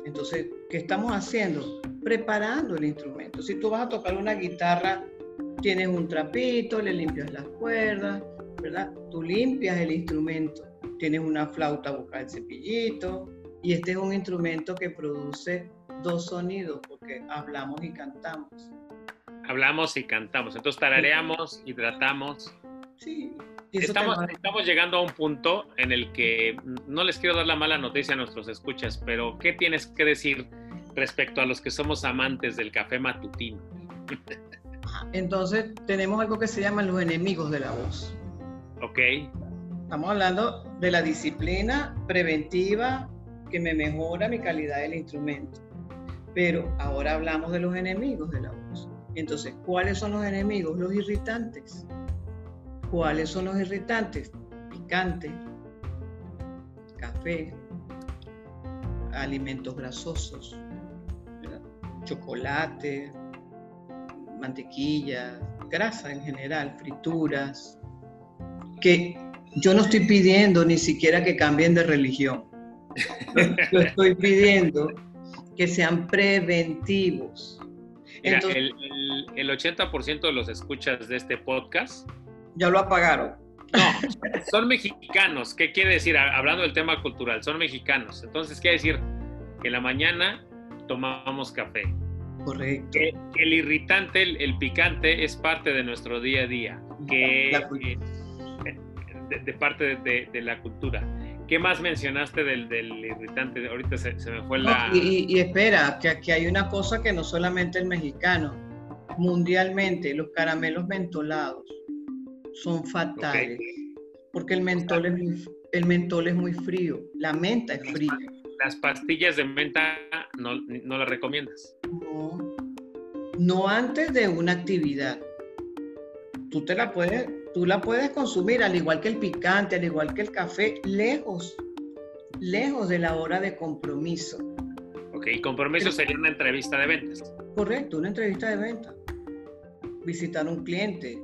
Entonces, ¿qué estamos haciendo? Preparando el instrumento. Si tú vas a tocar una guitarra, tienes un trapito, le limpias las cuerdas, ¿verdad? Tú limpias el instrumento. Tienes una flauta vocal cepillito y este es un instrumento que produce dos sonidos porque hablamos y cantamos. Hablamos y cantamos. Entonces tarareamos, hidratamos, Sí. Estamos, estamos, llegando a un punto en el que no les quiero dar la mala noticia a nuestros escuchas, pero ¿qué tienes que decir respecto a los que somos amantes del café matutino? Entonces tenemos algo que se llama los enemigos de la voz. Ok. Estamos hablando de la disciplina preventiva que me mejora mi calidad del instrumento. Pero ahora hablamos de los enemigos de la voz. Entonces, ¿cuáles son los enemigos? Los irritantes. ¿Cuáles son los irritantes? Picante, café, alimentos grasosos, chocolate, mantequilla, grasa en general, frituras, que yo no estoy pidiendo ni siquiera que cambien de religión. Yo estoy pidiendo que sean preventivos. el, el 80% de los escuchas de este podcast ya lo apagaron. No, son mexicanos. ¿Qué quiere decir? Hablando del tema cultural, son mexicanos. Entonces, quiere decir que en la mañana tomamos café. Correcto. Que, el irritante, el, picante, es parte de nuestro día a día. Que, de, parte de, la cultura. ¿Qué más mencionaste del, irritante? Ahorita se, me fue la... y, espera, que aquí hay una cosa que no solamente el mexicano, mundialmente, los caramelos mentolados son fatales. Porque el mentol, es muy, el mentol es muy frío, la menta es fría. Las pastillas de menta no, no las recomiendas. No, no antes de una actividad. Tú te la puedes, tú la puedes consumir al igual que el picante, al igual que el café, lejos, lejos de la hora de compromiso. Ok, y compromiso sería una entrevista de ventas. Correcto, una entrevista de ventas. Visitar un cliente,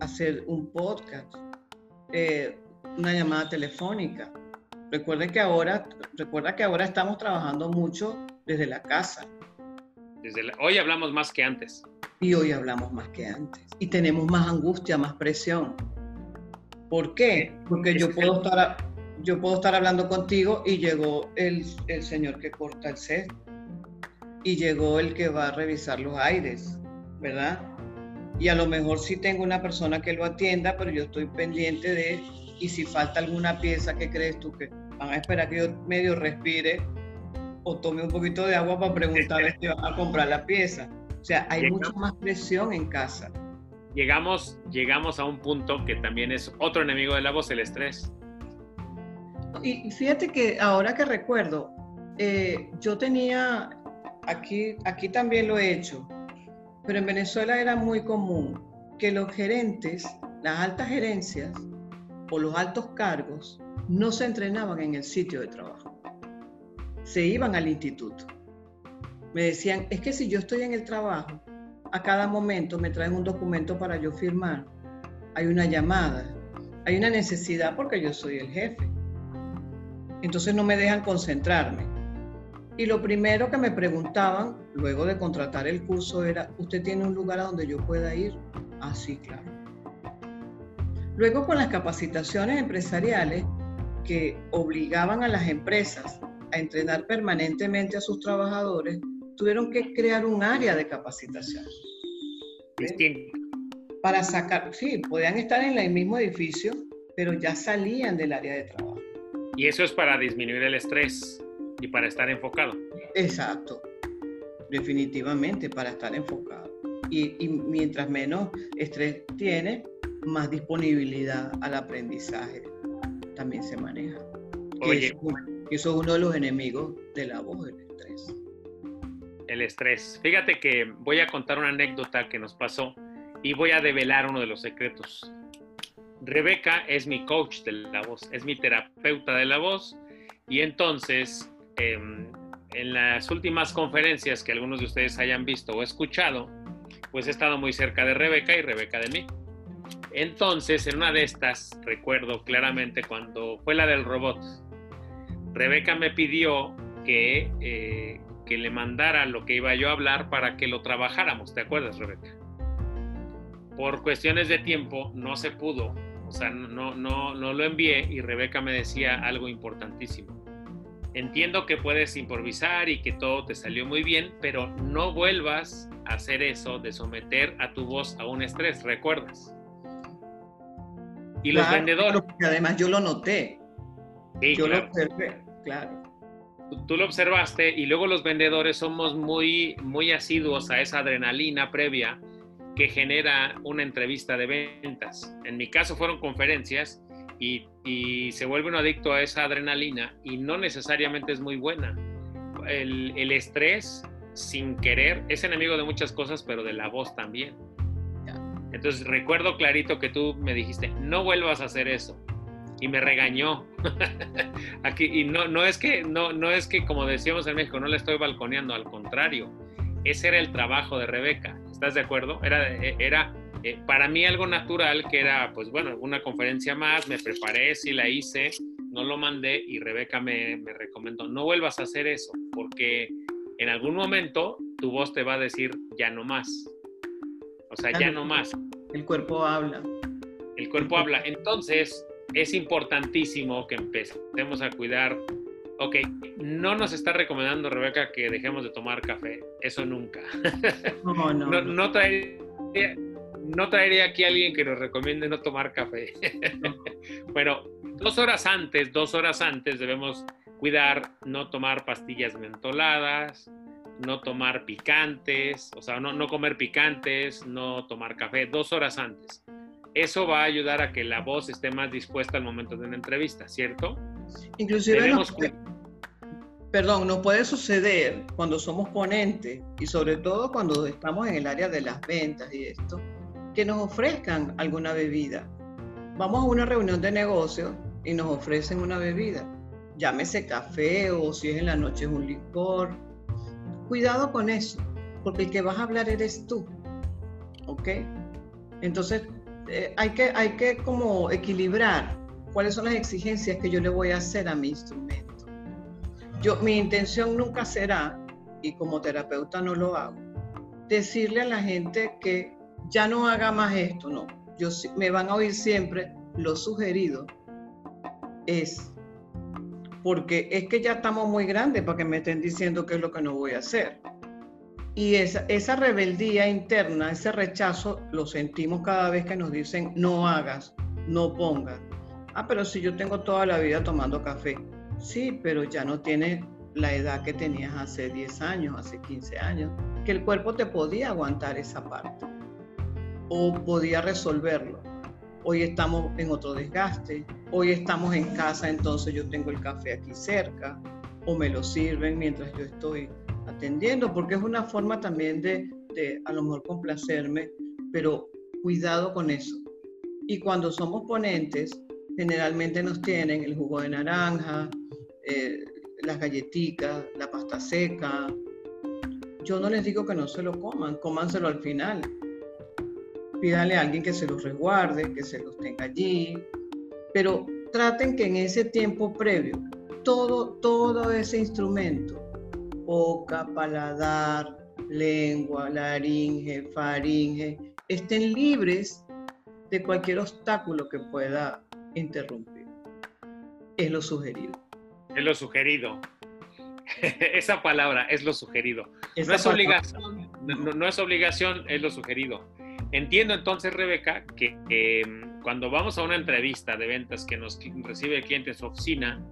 hacer un podcast, eh, una llamada telefónica. Recuerden que ahora, recuerda que ahora estamos trabajando mucho desde la casa. Desde hoy hablamos más que antes. Y hoy hablamos más que antes. Y tenemos más angustia, más presión. ¿Por qué? Porque yo puedo estar, yo puedo estar hablando contigo y llegó el, el señor que corta el set. Y llegó el que va a revisar los aires, ¿verdad? y a lo mejor sí tengo una persona que lo atienda, pero yo estoy pendiente de, y si falta alguna pieza, ¿qué crees tú? Que van a esperar que yo medio respire o tome un poquito de agua para va a comprar la pieza. O sea, hay mucha más presión en casa. Llegamos, llegamos a un punto que también es otro enemigo de la voz, el estrés. Y fíjate que ahora que recuerdo, eh, yo tenía, aquí, aquí también lo he hecho, pero en Venezuela era muy común que los gerentes, las altas gerencias o los altos cargos no se entrenaban en el sitio de trabajo. Se iban al instituto. Me decían, es que si yo estoy en el trabajo, a cada momento me traen un documento para yo firmar. Hay una llamada, hay una necesidad porque yo soy el jefe. Entonces no me dejan concentrarme. Y lo primero que me preguntaban, luego de contratar el curso, era, ¿usted tiene un lugar a donde yo pueda ir? Ah, sí, claro. Luego con las capacitaciones empresariales que obligaban a las empresas a entrenar permanentemente a sus trabajadores, tuvieron que crear un área de capacitación. Para sacar, sí, podían estar en el mismo edificio, pero ya salían del área de trabajo. Y eso es para disminuir el estrés y para estar enfocado. Exacto, definitivamente para estar enfocado. Y, mientras menos estrés tiene, más disponibilidad al aprendizaje también se maneja. Oye, eso, eso, es uno de los enemigos de la voz, el estrés. El estrés. Fíjate que voy a contar una anécdota que nos pasó y voy a develar uno de los secretos. Rebeca es mi coach de la voz, es mi terapeuta de la voz y entonces Em, en las últimas conferencias que algunos de ustedes hayan visto o escuchado, pues he estado muy cerca de Rebeca y Rebeca de mí. Entonces, en una de estas, recuerdo claramente cuando fue la del robot, Rebeca me pidió que, eh, que le mandara lo que iba yo a hablar para que lo trabajáramos. ¿Te acuerdas, Rebeca? Por cuestiones de tiempo no se pudo, o sea, no, no, no lo envié y Rebeca me decía algo importantísimo entiendo que puedes improvisar y que todo te salió muy bien, pero no vuelvas a hacer eso de someter a tu voz a un estrés, ¿recuerdas? Y los vendedores... además yo lo noté. yo lo observé, claro. Tú, lo observaste y luego los vendedores somos muy, muy asiduos a esa adrenalina previa que genera una entrevista de ventas. En mi caso fueron conferencias y, se vuelve un adicto a esa adrenalina y no necesariamente es muy buena. El, el, estrés, sin querer, es enemigo de muchas cosas, pero de la voz también. Entonces recuerdo clarito que tú me dijiste, no vuelvas a hacer eso. Y me regañó. Aquí, y no, no, es que, no, no es que, como decíamos en México, no le estoy balconeando, al contrario. Ese era el trabajo de Rebeca. ¿Estás de acuerdo? Era, era eh, para mí algo natural que era, pues bueno, una conferencia más, me preparé, sí la hice, no lo mandé y Rebeca me, me recomendó, no vuelvas a hacer eso, porque en algún momento tu voz te va a decir ya no más. O sea, ya no más. El cuerpo habla. El cuerpo habla. Entonces, es importantísimo que empecemos a cuidar. Ok, no nos está recomendando Rebeca que dejemos de tomar café. Eso nunca. No, no. no, no traería, no traería aquí a alguien que nos recomiende no tomar café. bueno, dos horas antes, dos horas antes debemos cuidar no tomar pastillas mentoladas, no tomar picantes, o sea, no, no comer picantes, no tomar café dos horas antes. Eso va a ayudar a que la voz esté más dispuesta al momento de una entrevista, ¿cierto? Inclusive, perdón, nos puede suceder cuando somos ponentes y sobre todo cuando estamos en el área de las ventas y esto, que nos ofrezcan alguna bebida. Vamos a una reunión de negocio y nos ofrecen una bebida llámese café o si es en la noche es un licor. Cuidado con eso, porque el que vas a hablar eres tú. ¿Ok? Entonces, eh, hay, que, hay que como equilibrar cuáles son las exigencias que yo le voy a hacer a mi instrumento. Yo, mi intención nunca será, y como terapeuta no lo hago, decirle a la gente que ya no haga más esto, no. Yo, me van a oír siempre lo sugerido es porque es que ya estamos muy grandes para que me estén diciendo qué es lo que no voy a hacer. Y esa, esa rebeldía interna, ese rechazo, lo sentimos cada vez que nos dicen no hagas, no pongas. Ah, pero si yo tengo toda la vida tomando café. Sí, pero ya no tienes la edad que tenías hace 10 años, hace 15 años, que el cuerpo te podía aguantar esa parte o podía resolverlo hoy estamos en otro desgaste, hoy estamos en casa, entonces yo tengo el café aquí cerca, o me lo sirven mientras yo estoy atendiendo, porque es una forma también de, a lo mejor complacerme, pero cuidado con eso. Y cuando somos ponentes, generalmente nos tienen el jugo de naranja, eh, las galletitas, la pasta seca. Yo no les digo que no se lo coman, cómanselo al final pídale a alguien que se los resguarde, que se los tenga allí, pero traten que en ese tiempo previo, todo, todo ese instrumento, boca, paladar, lengua, laringe, faringe, estén libres de cualquier obstáculo que pueda interrumpir. Es lo sugerido. Es lo sugerido. Esa palabra es lo sugerido. no es obligación, no es obligación, es lo sugerido. Entiendo entonces, Rebeca, que em, cuando vamos a una entrevista de ventas que nos recibe el cliente en su oficina,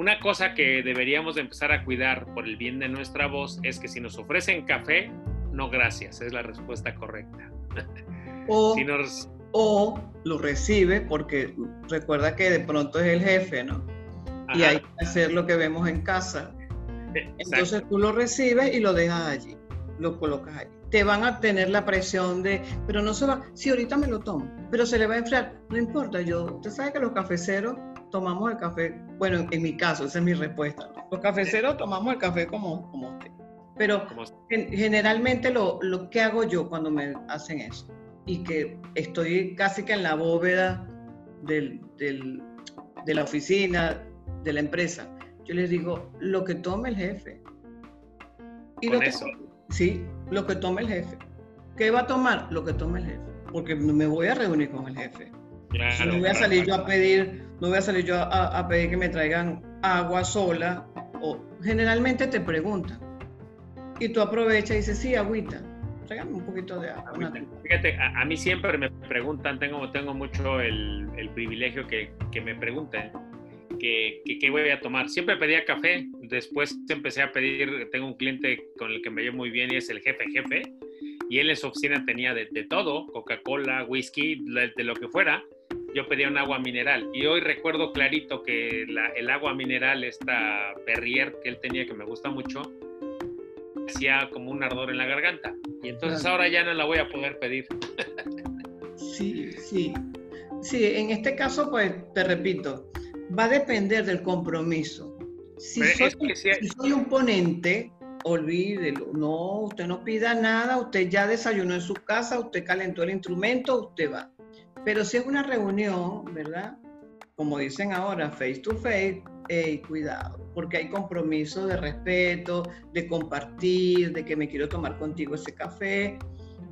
una cosa que deberíamos empezar a cuidar por el bien de nuestra voz es que si nos ofrecen café, no gracias, es la respuesta correcta. O, o lo recibe porque recuerda que de pronto es el jefe, ¿no? Y hay que hacer lo que vemos en casa. Entonces tú lo recibes y lo dejas allí, lo colocas allí te van a tener la presión de, pero no se va, si ahorita me lo tomo, pero se le va a enfriar, no importa, yo, usted sabe que los cafeceros tomamos el café, bueno, en, mi caso, esa es mi respuesta, los cafeceros tomamos el café como, como usted, pero generalmente lo, lo que hago yo cuando me hacen eso, y que estoy casi que en la bóveda del, del, de la oficina, de la empresa, yo les digo, lo que tome el jefe. Y lo eso. Sí, lo que tome el jefe. ¿Qué va a tomar? Lo que tome el jefe. Porque me voy a reunir con el jefe. no voy a salir yo a pedir, no voy a salir yo a, pedir que me traigan agua sola. O generalmente te preguntan. Y tú aprovechas y dices, sí, agüita. Tráigame un poquito de agua. Fíjate, a, mí siempre me preguntan, tengo, tengo mucho el, el privilegio que, que me pregunten qué voy a tomar. Siempre pedía café, después empecé a pedir, tengo un cliente con el que me llevo muy bien y es el jefe jefe, y él en su oficina tenía de, todo, Coca-Cola, whisky, de, lo que fuera. Yo pedía un agua mineral y hoy recuerdo clarito que el agua mineral, esta Perrier que él tenía que me gusta mucho, hacía como un ardor en la garganta. Y entonces ahora ya no la voy a poder pedir. Sí, sí. Sí, en este caso, pues te repito, va a depender del compromiso. Si, soy, un ponente, olvídelo. No, usted no pida nada, usted ya desayunó en su casa, usted calentó el instrumento, usted va. Pero si es una reunión, ¿verdad? como dicen ahora, face to face, hey, cuidado, porque hay compromiso de respeto, de compartir, de que me quiero tomar contigo ese café,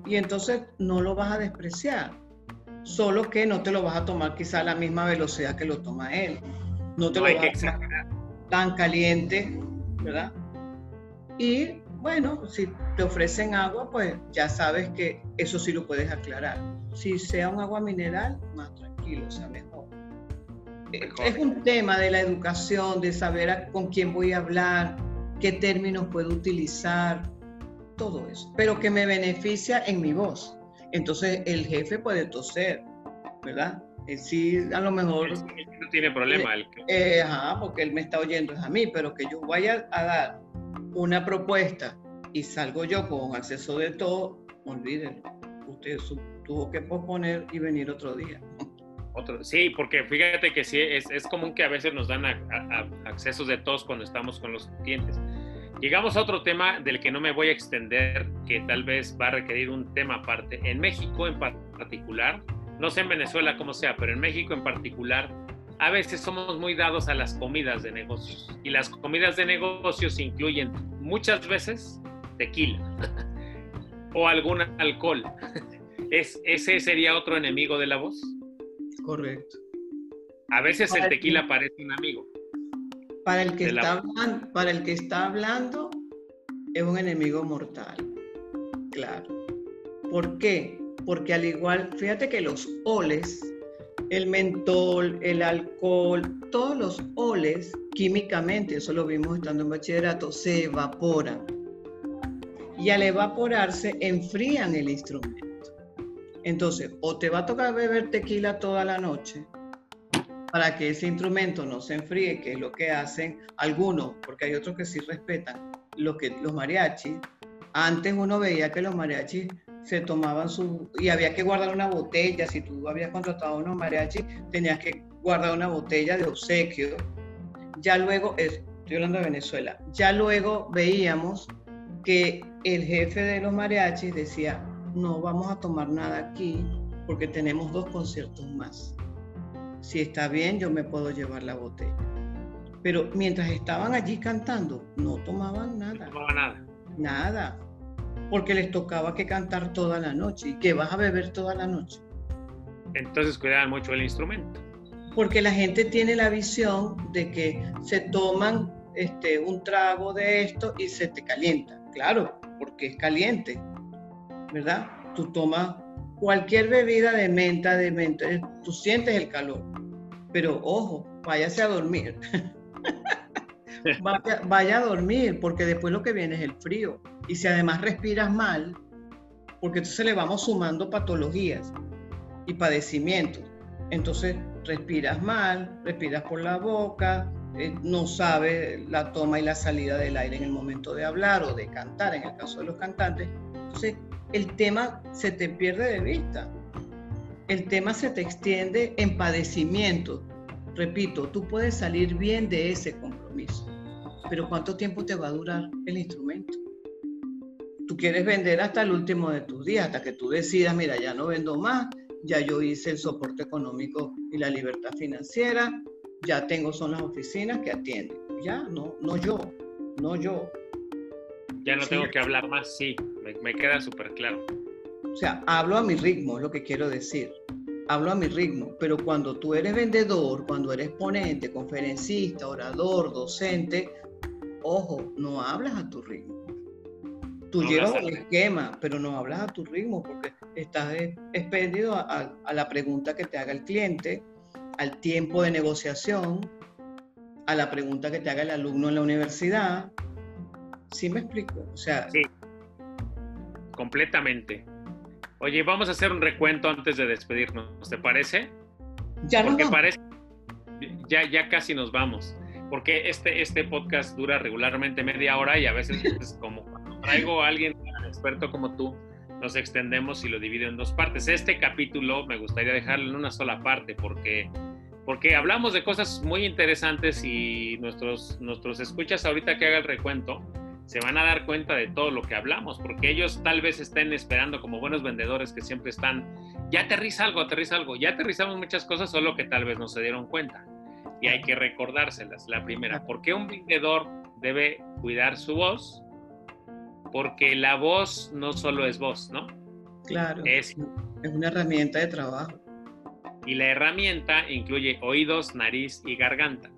y entonces no lo vas a despreciar, solo que no te lo vas a tomar quizá a la misma velocidad que lo toma él. No te lo vas a tomar tan caliente, ¿verdad? Y bueno, si te ofrecen agua, pues ya sabes que eso sí lo puedes aclarar. Si sea un agua mineral, más tranquilo, o sea, mejor. Es un tema de la educación, de saber con quién voy a hablar, qué términos puedo utilizar, todo eso, pero que me beneficia en mi voz. Entonces el jefe puede toser, ¿verdad? Él sí, a lo mejor... no tiene problema. Eh, eh, ajá, porque él me está oyendo es a mí, pero que yo vaya a dar una propuesta y salgo yo con acceso de todo, olvídenlo. Usted tuvo que posponer y venir otro día. Otro, sí, porque fíjate que sí, es, es común que a veces nos dan accesos de todos cuando estamos con los clientes. Llegamos a otro tema del que no me voy a extender, que tal vez va a requerir un tema aparte. En México en particular, no sé en Venezuela cómo sea, pero en México en particular, a veces somos muy dados a las comidas de negocios. Y las comidas de negocios incluyen muchas veces tequila o algún alcohol. ¿Es, ¿Ese sería otro enemigo de la voz? Correcto. A veces el tequila parece un amigo. Para el, que está hablando, para el que está hablando, es un enemigo mortal. Claro. ¿Por qué? Porque al igual, fíjate que los oles, el mentol, el alcohol, todos los oles, químicamente, eso lo vimos estando en bachillerato, se evaporan. Y al evaporarse, enfrían el instrumento. Entonces, o te va a tocar beber tequila toda la noche, para que ese instrumento no se enfríe, que es lo que hacen algunos, porque hay otros que sí respetan lo que los mariachis. Antes uno veía que los mariachis se tomaban su y había que guardar una botella. Si tú habías contratado a unos mariachis, tenías que guardar una botella de obsequio. Ya luego, estoy hablando de Venezuela, ya luego veíamos que el jefe de los mariachis decía, no vamos a tomar nada aquí porque tenemos dos conciertos más si está bien, yo me puedo llevar la botella. Pero mientras estaban allí cantando, no tomaban nada. No tomaban nada. Nada. Porque les tocaba que cantar toda la noche y que vas a beber toda la noche. Entonces cuidaban mucho el instrumento. Porque la gente tiene la visión de que se toman este, un trago de esto y se te calienta. Claro, porque es caliente, ¿verdad? Tú tomas cualquier bebida de menta, de menta, eh, tú sientes el calor. Pero ojo, váyase a dormir. vaya, a dormir, porque después lo que viene es el frío. Y si además respiras mal, porque entonces le vamos sumando patologías y padecimientos. Entonces respiras mal, respiras por la boca, eh, no sabes la toma y la salida del aire en el momento de hablar o de cantar, en el caso de los cantantes. Entonces el tema se te pierde de vista. El tema se te extiende en padecimiento. Repito, tú puedes salir bien de ese compromiso, pero ¿cuánto tiempo te va a durar el instrumento? Tú quieres vender hasta el último de tus días, hasta que tú decidas, mira, ya no vendo más, ya yo hice el soporte económico y la libertad financiera, ya tengo, son las oficinas que atienden. Ya, no, no yo, no yo. Ya no tengo que hablar más, sí, me, queda súper claro. O sea, hablo a mi ritmo, es lo que quiero decir. Hablo a mi ritmo, pero cuando tú eres vendedor, cuando eres ponente, conferencista, orador, docente, ojo, no hablas a tu ritmo. Tú llevas un esquema, pero no hablas a tu ritmo porque estás expendido a, a, la pregunta que te haga el cliente, al tiempo de negociación, a la pregunta que te haga el alumno en la universidad. ¿Sí me explico? O sea, sí completamente. Oye, vamos a hacer un recuento antes de despedirnos, ¿te parece? Ya no. parece, ya, ya casi nos vamos. Porque este, este podcast dura regularmente media hora y a veces es como traigo a alguien experto como tú, nos extendemos y lo divido en dos partes. Este capítulo me gustaría dejarlo en una sola parte porque, porque hablamos de cosas muy interesantes y nuestros, nuestros escuchas ahorita que haga el recuento se van a dar cuenta de todo lo que hablamos, porque ellos tal vez estén esperando como buenos vendedores que siempre están ya aterriza algo, aterriza algo. Ya aterrizamos muchas cosas, solo que tal vez no se dieron cuenta. Y hay que recordárselas. La primera, ¿por qué un vendedor debe cuidar su voz? Porque la voz no solo es voz, ¿no? Claro. Es, es una herramienta de trabajo. Y la herramienta incluye oídos, nariz y garganta.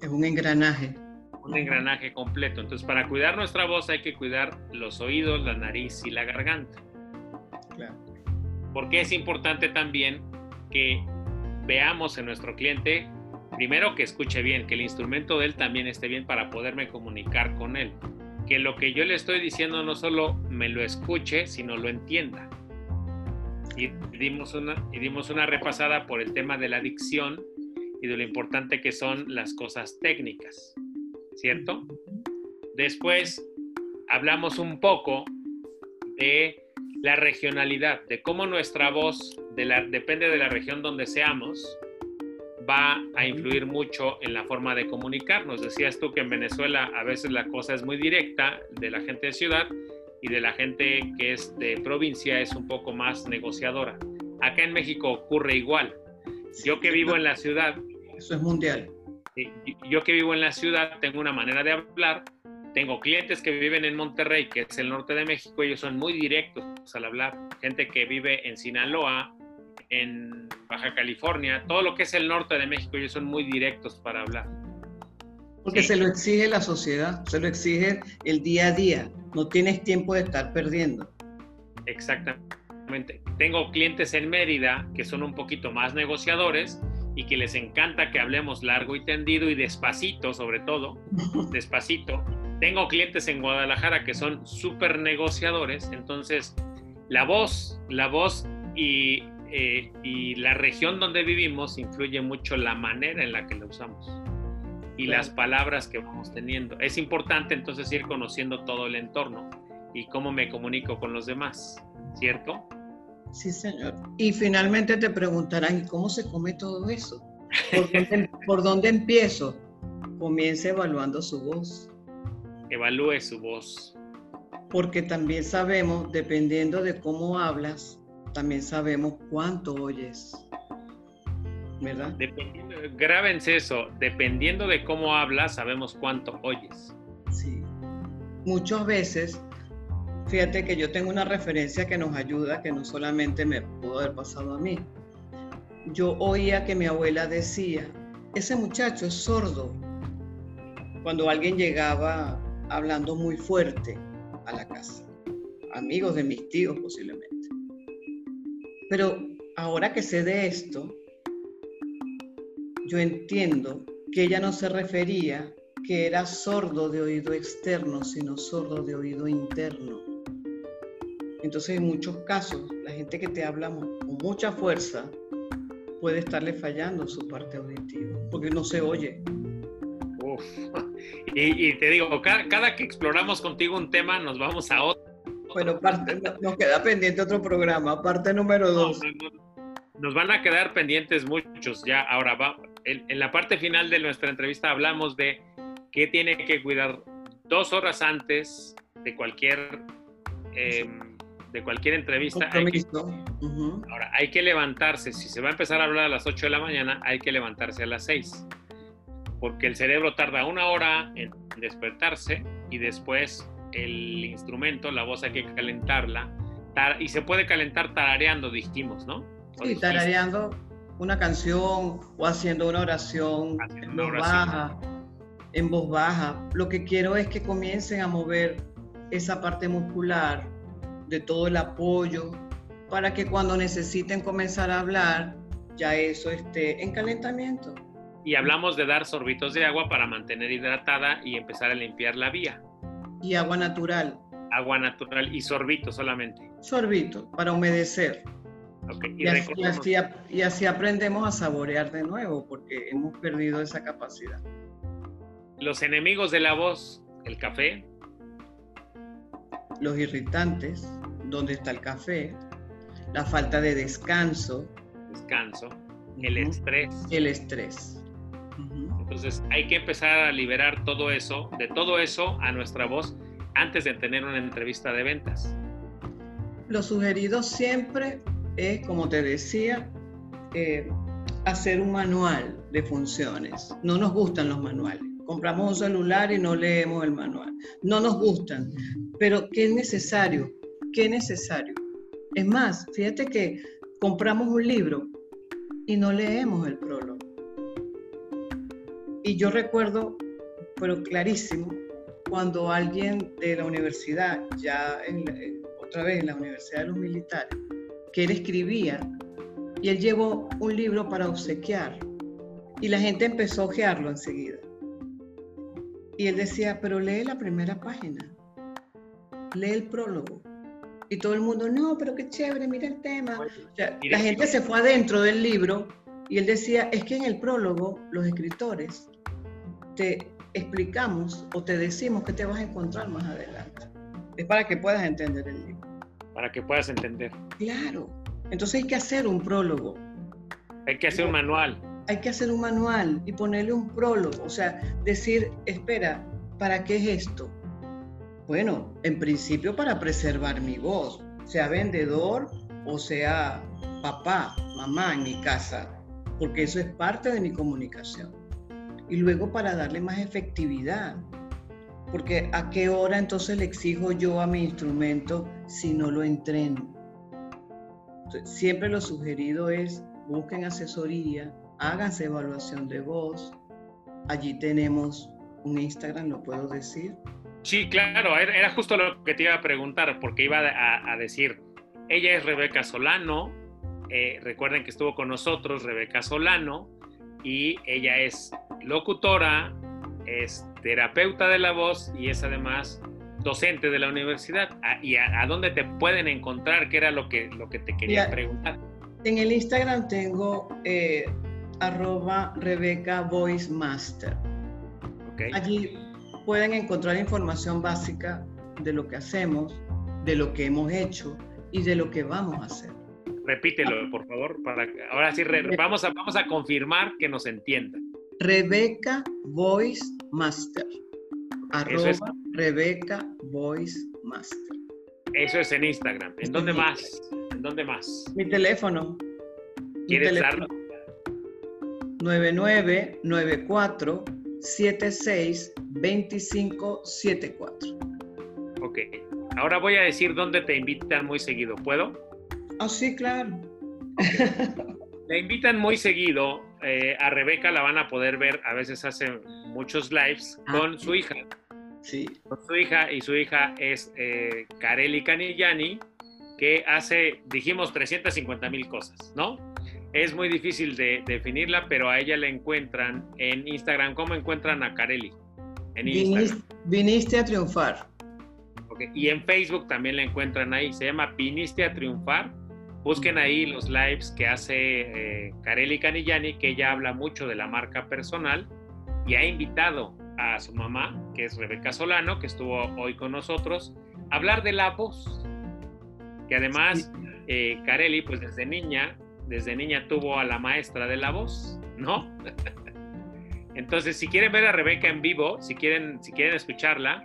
Es un engranaje. Un engranaje completo. Entonces, para cuidar nuestra voz hay que cuidar los oídos, la nariz y la garganta. Claro. Porque es importante también que veamos en nuestro cliente, primero que escuche bien, que el instrumento de él también esté bien para poderme comunicar con él. Que lo que yo le estoy diciendo no solo me lo escuche, sino lo entienda. Y dimos una, y dimos una repasada por el tema de la dicción y de lo importante que son las cosas técnicas, ¿cierto? Después hablamos un poco de la regionalidad, de cómo nuestra voz, de la, depende de la región donde seamos, va a influir mucho en la forma de comunicarnos. Decías tú que en Venezuela a veces la cosa es muy directa de la gente de ciudad y de la gente que es de provincia es un poco más negociadora. Acá en México ocurre igual. Yo que vivo en la ciudad. Eso es mundial. Yo que vivo en la ciudad tengo una manera de hablar. Tengo clientes que viven en Monterrey, que es el norte de México, ellos son muy directos al hablar. Gente que vive en Sinaloa, en Baja California, todo lo que es el norte de México, ellos son muy directos para hablar. Porque se lo exige la sociedad, se lo exige el día a día. No tienes tiempo de estar perdiendo. Exactamente. Tengo clientes en Mérida que son un poquito más negociadores y que les encanta que hablemos largo y tendido y despacito, sobre todo, despacito. Tengo clientes en Guadalajara que son súper negociadores, entonces la voz, la voz y, eh, y, la región donde vivimos influye mucho la manera en la que la usamos y las palabras que vamos teniendo. Es importante entonces ir conociendo todo el entorno y cómo me comunico con los demás, ¿cierto? Sí, señor. Y finalmente te preguntarán, ¿cómo se come todo eso? ¿Por dónde, empiezo? Comience evaluando su voz. Evalúe su voz. Porque también sabemos, dependiendo de cómo hablas, también sabemos cuánto oyes. ¿Verdad? Dependiendo, grábense eso, dependiendo de cómo hablas, sabemos cuánto oyes. Sí. Muchas veces Fíjate que yo tengo una referencia que nos ayuda, que no solamente me pudo haber pasado a mí. Yo oía que mi abuela decía, ese muchacho es sordo. Cuando alguien llegaba hablando muy fuerte a la casa, amigos de mis tíos posiblemente. Pero ahora que sé de esto, yo entiendo que ella no se refería que era sordo de oído externo, sino sordo de oído interno. Entonces, en muchos casos, la gente que te habla con mucha fuerza puede estarle fallando su parte auditiva, porque no se oye. Y, te digo, cada, que exploramos contigo un tema, nos vamos a otro. Bueno, parte, nos queda pendiente otro programa, parte número dos. nos van a quedar pendientes muchos ya. Ahora, va, en, la parte final de nuestra entrevista hablamos de qué tiene que cuidar dos horas antes de cualquier em, de cualquier entrevista. Hay que, Ahora, hay que levantarse. Si se va a empezar a hablar a las 8 de la mañana, hay que levantarse a las 6. Porque el cerebro tarda una hora en despertarse y después el instrumento, la voz hay que calentarla. y se puede calentar tarareando, dijimos, ¿no? Sí, tarareando una canción o haciendo una oración en voz baja. En voz baja. Lo que quiero es que comiencen a mover esa parte muscular de todo el apoyo para que cuando necesiten comenzar a hablar, ya eso esté en calentamiento. Y hablamos de dar sorbitos de agua para mantener hidratada y empezar a limpiar la vía. Y agua natural. Agua natural y sorbito solamente. Sorbito, para humedecer. Y, así, y así aprendemos a saborear de nuevo, porque hemos perdido esa capacidad. Los enemigos de la voz, el café, los irritantes, dónde está el café, la falta de descanso. Descanso, el estrés. El estrés. Entonces hay que empezar a liberar todo eso, de todo eso a nuestra voz antes de tener una entrevista de ventas. Lo sugerido siempre es, como te decía, eh, hacer un manual de funciones. No nos gustan los manuales. Compramos un celular y no leemos el manual. No nos gustan. Pero ¿qué es necesario? ¿Qué es necesario? Es más, fíjate que compramos un libro y no leemos el prólogo. Y yo recuerdo, pero clarísimo, cuando alguien de la universidad, ya otra vez en la Universidad de los Militares, que él escribía, y él llevó un libro para obsequiar, y la gente empezó a ojearlo enseguida. Y él decía, pero lee la primera página, lee el prólogo. Y todo el mundo, no, pero qué chévere, mira el tema. la gente se fue adentro del libro y él decía, es que en el prólogo los escritores te explicamos o te decimos que te vas a encontrar más adelante. Es para que puedas entender el libro. Para que puedas entender. Claro. Entonces hay que hacer un prólogo. Hay que hacer un manual. Hay que hacer un manual y ponerle un prólogo. O sea, decir, espera, ¿para qué es esto? Bueno, en principio para preservar mi voz, sea vendedor o sea papá, mamá en mi casa, porque eso es parte de mi comunicación. Y luego para darle más efectividad, porque a qué hora entonces le exijo yo a mi instrumento si no lo entreno. siempre lo sugerido es busquen asesoría, háganse evaluación de voz. Allí tenemos un Instagram, lo puedo decir, Sí, claro, era justo lo que te iba a preguntar, porque iba a, decir, ella es Rebeca Solano, eh, recuerden que estuvo con nosotros Rebeca Solano, y ella es locutora, es terapeuta de la voz y es además docente de la universidad. Ah, ¿Y a, dónde te pueden encontrar? ¿Qué era lo que, lo que te quería preguntar? En el Instagram tengo eh, arroba Rebeca Voice Master. Okay. Allí pueden encontrar información básica de lo que hacemos, de lo que hemos hecho y de lo que vamos a hacer. Repítelo, por favor, para ahora sí vamos, a, vamos a confirmar que nos entienda. Rebeca Voice Master. Arroba Rebeca Voice Master. Eso es en Instagram. ¿En dónde más? ¿En dónde más? Mi teléfono. ¿Quieres darlo? 9994 76 2574. Ok. Ahora voy a decir dónde te invitan muy seguido. ¿Puedo? Ah, sí, claro. Le invitan muy seguido. Eh, a Rebeca la van a poder ver. A veces hace muchos lives ah, con su hija. Sí. Con su hija. Y su hija es eh, Kareli Canillani, que hace, dijimos, 350 mil cosas, ¿no? Es muy difícil de definirla, pero a ella la encuentran en Instagram. ¿Cómo encuentran a Kareli? Viniste, a triunfar. Y en Facebook también la encuentran ahí. Se llama Viniste a triunfar. Busquen ahí los lives que hace eh, Kareli Canillani, que ella habla mucho de la marca personal y ha invitado a su mamá, que es Rebeca Solano, que estuvo hoy con nosotros, a hablar de la voz. Que además, eh, Kareli, pues desde niña, desde niña tuvo a la maestra de la voz, ¿no? Entonces, si quieren ver a Rebeca en vivo, si quieren, si quieren escucharla,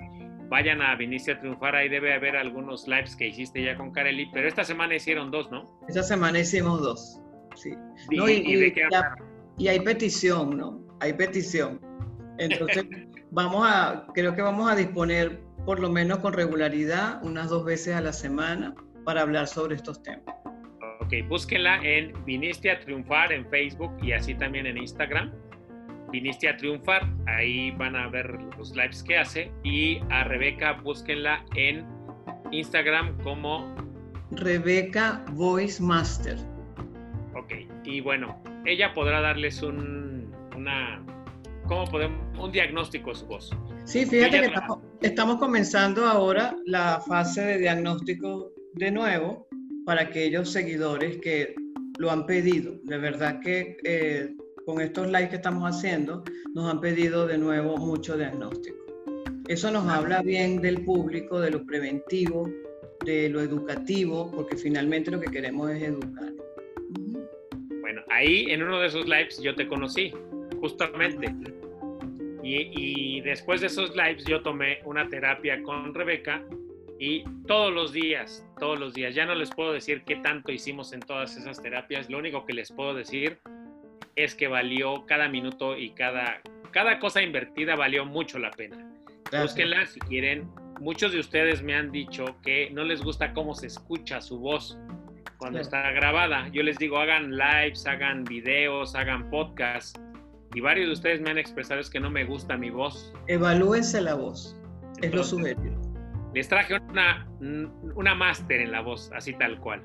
vayan a Viniste a Triunfar. Ahí debe haber algunos lives que hiciste ya con Kareli, pero esta semana hicieron dos, ¿no? Esta semana hicimos dos, sí. ¿Y, y, hay petición, ¿no? Hay petición. Entonces, vamos a, creo que vamos a disponer por lo menos con regularidad unas dos veces a la semana para hablar sobre estos temas. Ok, búsquenla en Viniste a Triunfar en Facebook y así también en Instagram viniste a triunfar. Ahí van a ver los lives que hace. Y a Rebeca, búsquenla en Instagram como Rebeca Voice Master. Ok, y bueno, ella podrá darles un, una, ¿cómo podemos? Un diagnóstico de su voz. Sí, fíjate que estamos, estamos, comenzando ahora la fase de diagnóstico de nuevo para aquellos seguidores que lo han pedido. De verdad que eh, con estos likes que estamos haciendo, nos han pedido de nuevo mucho diagnóstico. Eso nos habla bien del público, de lo preventivo, de lo educativo, porque finalmente lo que queremos es educar. Bueno, ahí en uno de esos lives yo te conocí, justamente. Y, y, después de esos lives yo tomé una terapia con Rebeca Y todos los días, todos los días, ya no les puedo decir qué tanto hicimos en todas esas terapias, lo único que les puedo decir es que valió cada minuto y cada, cada cosa invertida valió mucho la pena. Búsquenla si quieren. Muchos de ustedes me han dicho que no les gusta cómo se escucha su voz cuando está grabada. Yo les digo, hagan lives, hagan videos, hagan podcasts. Y varios de ustedes me han expresado es que no me gusta mi voz. Evalúense la voz. es lo sugerido. Les traje una, una máster en la voz, así tal cual.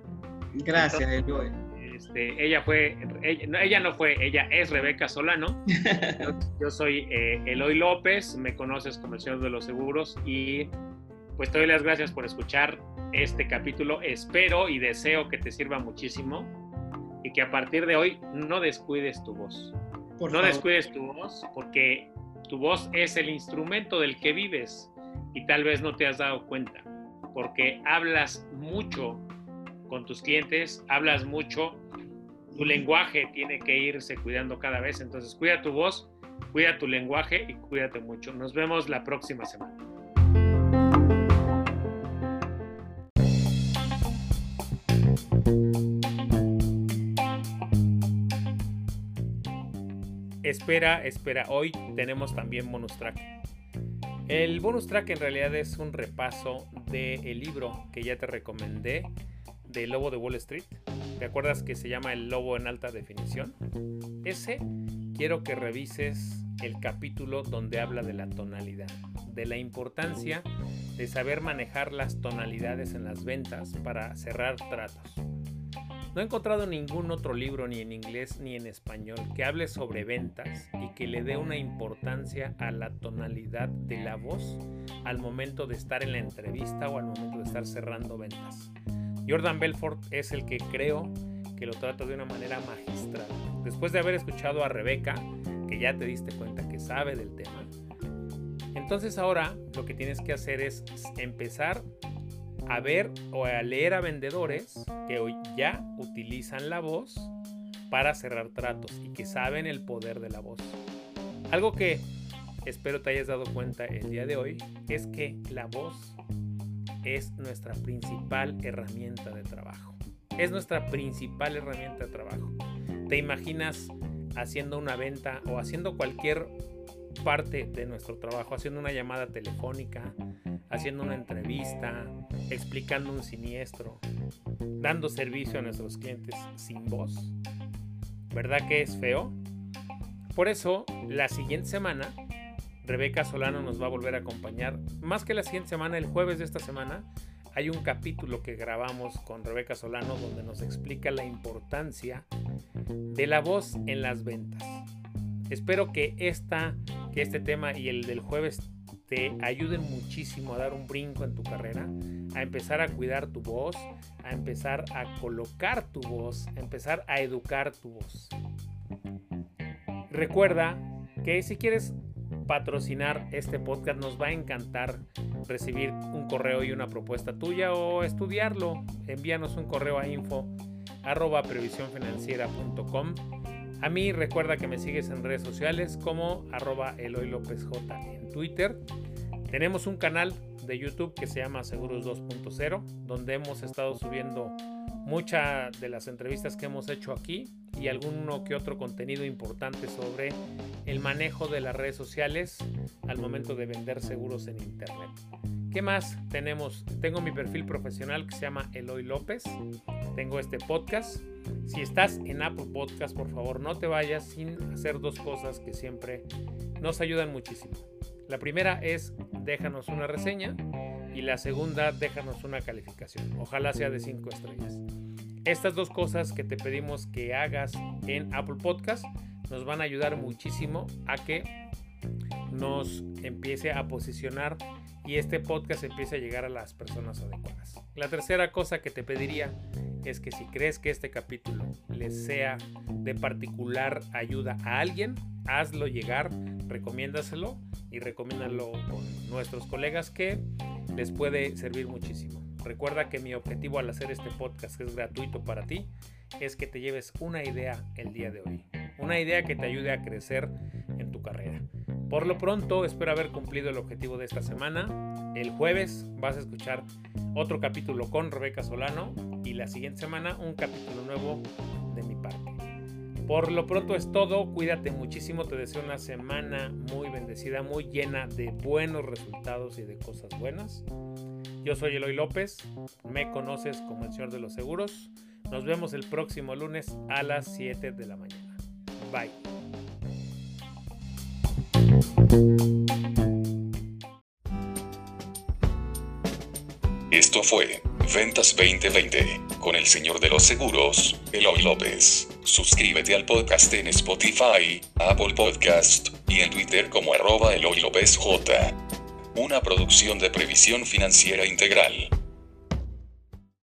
Gracias, Eloy. Este, ella fue, ella, no fue, ella es Rebeca Solano. yo, soy eh, Eloy López, me conoces como el Señor de los Seguros y pues te doy las gracias por escuchar este capítulo. Espero y deseo que te sirva muchísimo y que a partir de hoy no descuides tu voz. no descuides tu voz porque tu voz es el instrumento del que vives y tal vez no te has dado cuenta porque hablas mucho con tus clientes, hablas mucho, tu lenguaje tiene que irse cuidando cada vez, entonces cuida tu voz, cuida tu lenguaje y cuídate mucho. Nos vemos la próxima semana. Espera, espera, hoy tenemos también bonus track. El bonus track en realidad es un repaso del libro que ya te recomendé, de Lobo de Wall Street. ¿Te acuerdas que se llama El Lobo en alta definición? Ese quiero que revises el capítulo donde habla de la tonalidad, de la importancia de saber manejar las tonalidades en las ventas para cerrar tratos. No he encontrado ningún otro libro ni en inglés ni en español que hable sobre ventas y que le dé una importancia a la tonalidad de la voz al momento de estar en la entrevista o al momento de estar cerrando ventas. Jordan Belfort es el que creo que lo trata de una manera magistral. Después de haber escuchado a Rebeca, que ya te diste cuenta que sabe del tema, entonces ahora lo que tienes que hacer es empezar a ver o a leer a vendedores que hoy ya utilizan la voz para cerrar tratos y que saben el poder de la voz. Algo que espero te hayas dado cuenta el día de hoy es que la voz es nuestra principal herramienta de trabajo. Es nuestra principal herramienta de trabajo. ¿Te imaginas haciendo una venta o haciendo cualquier parte de nuestro trabajo, haciendo una llamada telefónica, haciendo una entrevista, explicando un siniestro, dando servicio a nuestros clientes sin voz? ¿Verdad que es feo? Por eso, la siguiente semana Rebeca Solano nos va a volver a acompañar. Más que la siguiente semana, el jueves de esta semana, hay un capítulo que grabamos con Rebeca Solano donde nos explica la importancia de la voz en las ventas. Espero que, esta, que este tema y el del jueves te ayuden muchísimo a dar un brinco en tu carrera, a empezar a cuidar tu voz, a empezar a colocar tu voz, a empezar a educar tu voz. Recuerda que si quieres patrocinar este podcast, nos va a encantar recibir un correo y una propuesta tuya o estudiarlo. Envíanos un correo a info arroba previsiónfinanciera.com. A mí recuerda que me sigues en redes sociales como arroba Eloy López J en Twitter. Tenemos un canal de YouTube que se llama Seguros 2.0, donde hemos estado subiendo muchas de las entrevistas que hemos hecho aquí y alguno que otro contenido importante sobre el manejo de las redes sociales al momento de vender seguros en internet. ¿Qué más tenemos? Tengo mi perfil profesional que se llama Eloy López. Tengo este podcast. Si estás en Apple Podcast, por favor no te vayas sin hacer dos cosas que siempre nos ayudan muchísimo. La primera es déjanos una reseña y la segunda déjanos una calificación. Ojalá sea de 5 estrellas. Estas dos cosas que te pedimos que hagas en Apple Podcast nos van a ayudar muchísimo a que nos empiece a posicionar y este podcast empiece a llegar a las personas adecuadas. La tercera cosa que te pediría es que si crees que este capítulo les sea de particular ayuda a alguien, hazlo llegar, recomiéndaselo y recomiéndalo con nuestros colegas que les puede servir muchísimo. Recuerda que mi objetivo al hacer este podcast, que es gratuito para ti, es que te lleves una idea el día de hoy. Una idea que te ayude a crecer en tu carrera. Por lo pronto, espero haber cumplido el objetivo de esta semana. El jueves vas a escuchar otro capítulo con Rebeca Solano y la siguiente semana un capítulo nuevo de mi parte. Por lo pronto es todo, cuídate muchísimo, te deseo una semana muy bendecida, muy llena de buenos resultados y de cosas buenas. Yo soy Eloy López, me conoces como el Señor de los Seguros. Nos vemos el próximo lunes a las 7 de la mañana. Bye. Esto fue Ventas 2020 con el señor de los seguros, Eloy López. Suscríbete al podcast en Spotify, Apple Podcast y en Twitter como arroba Eloy López J. Una producción de previsión financiera integral.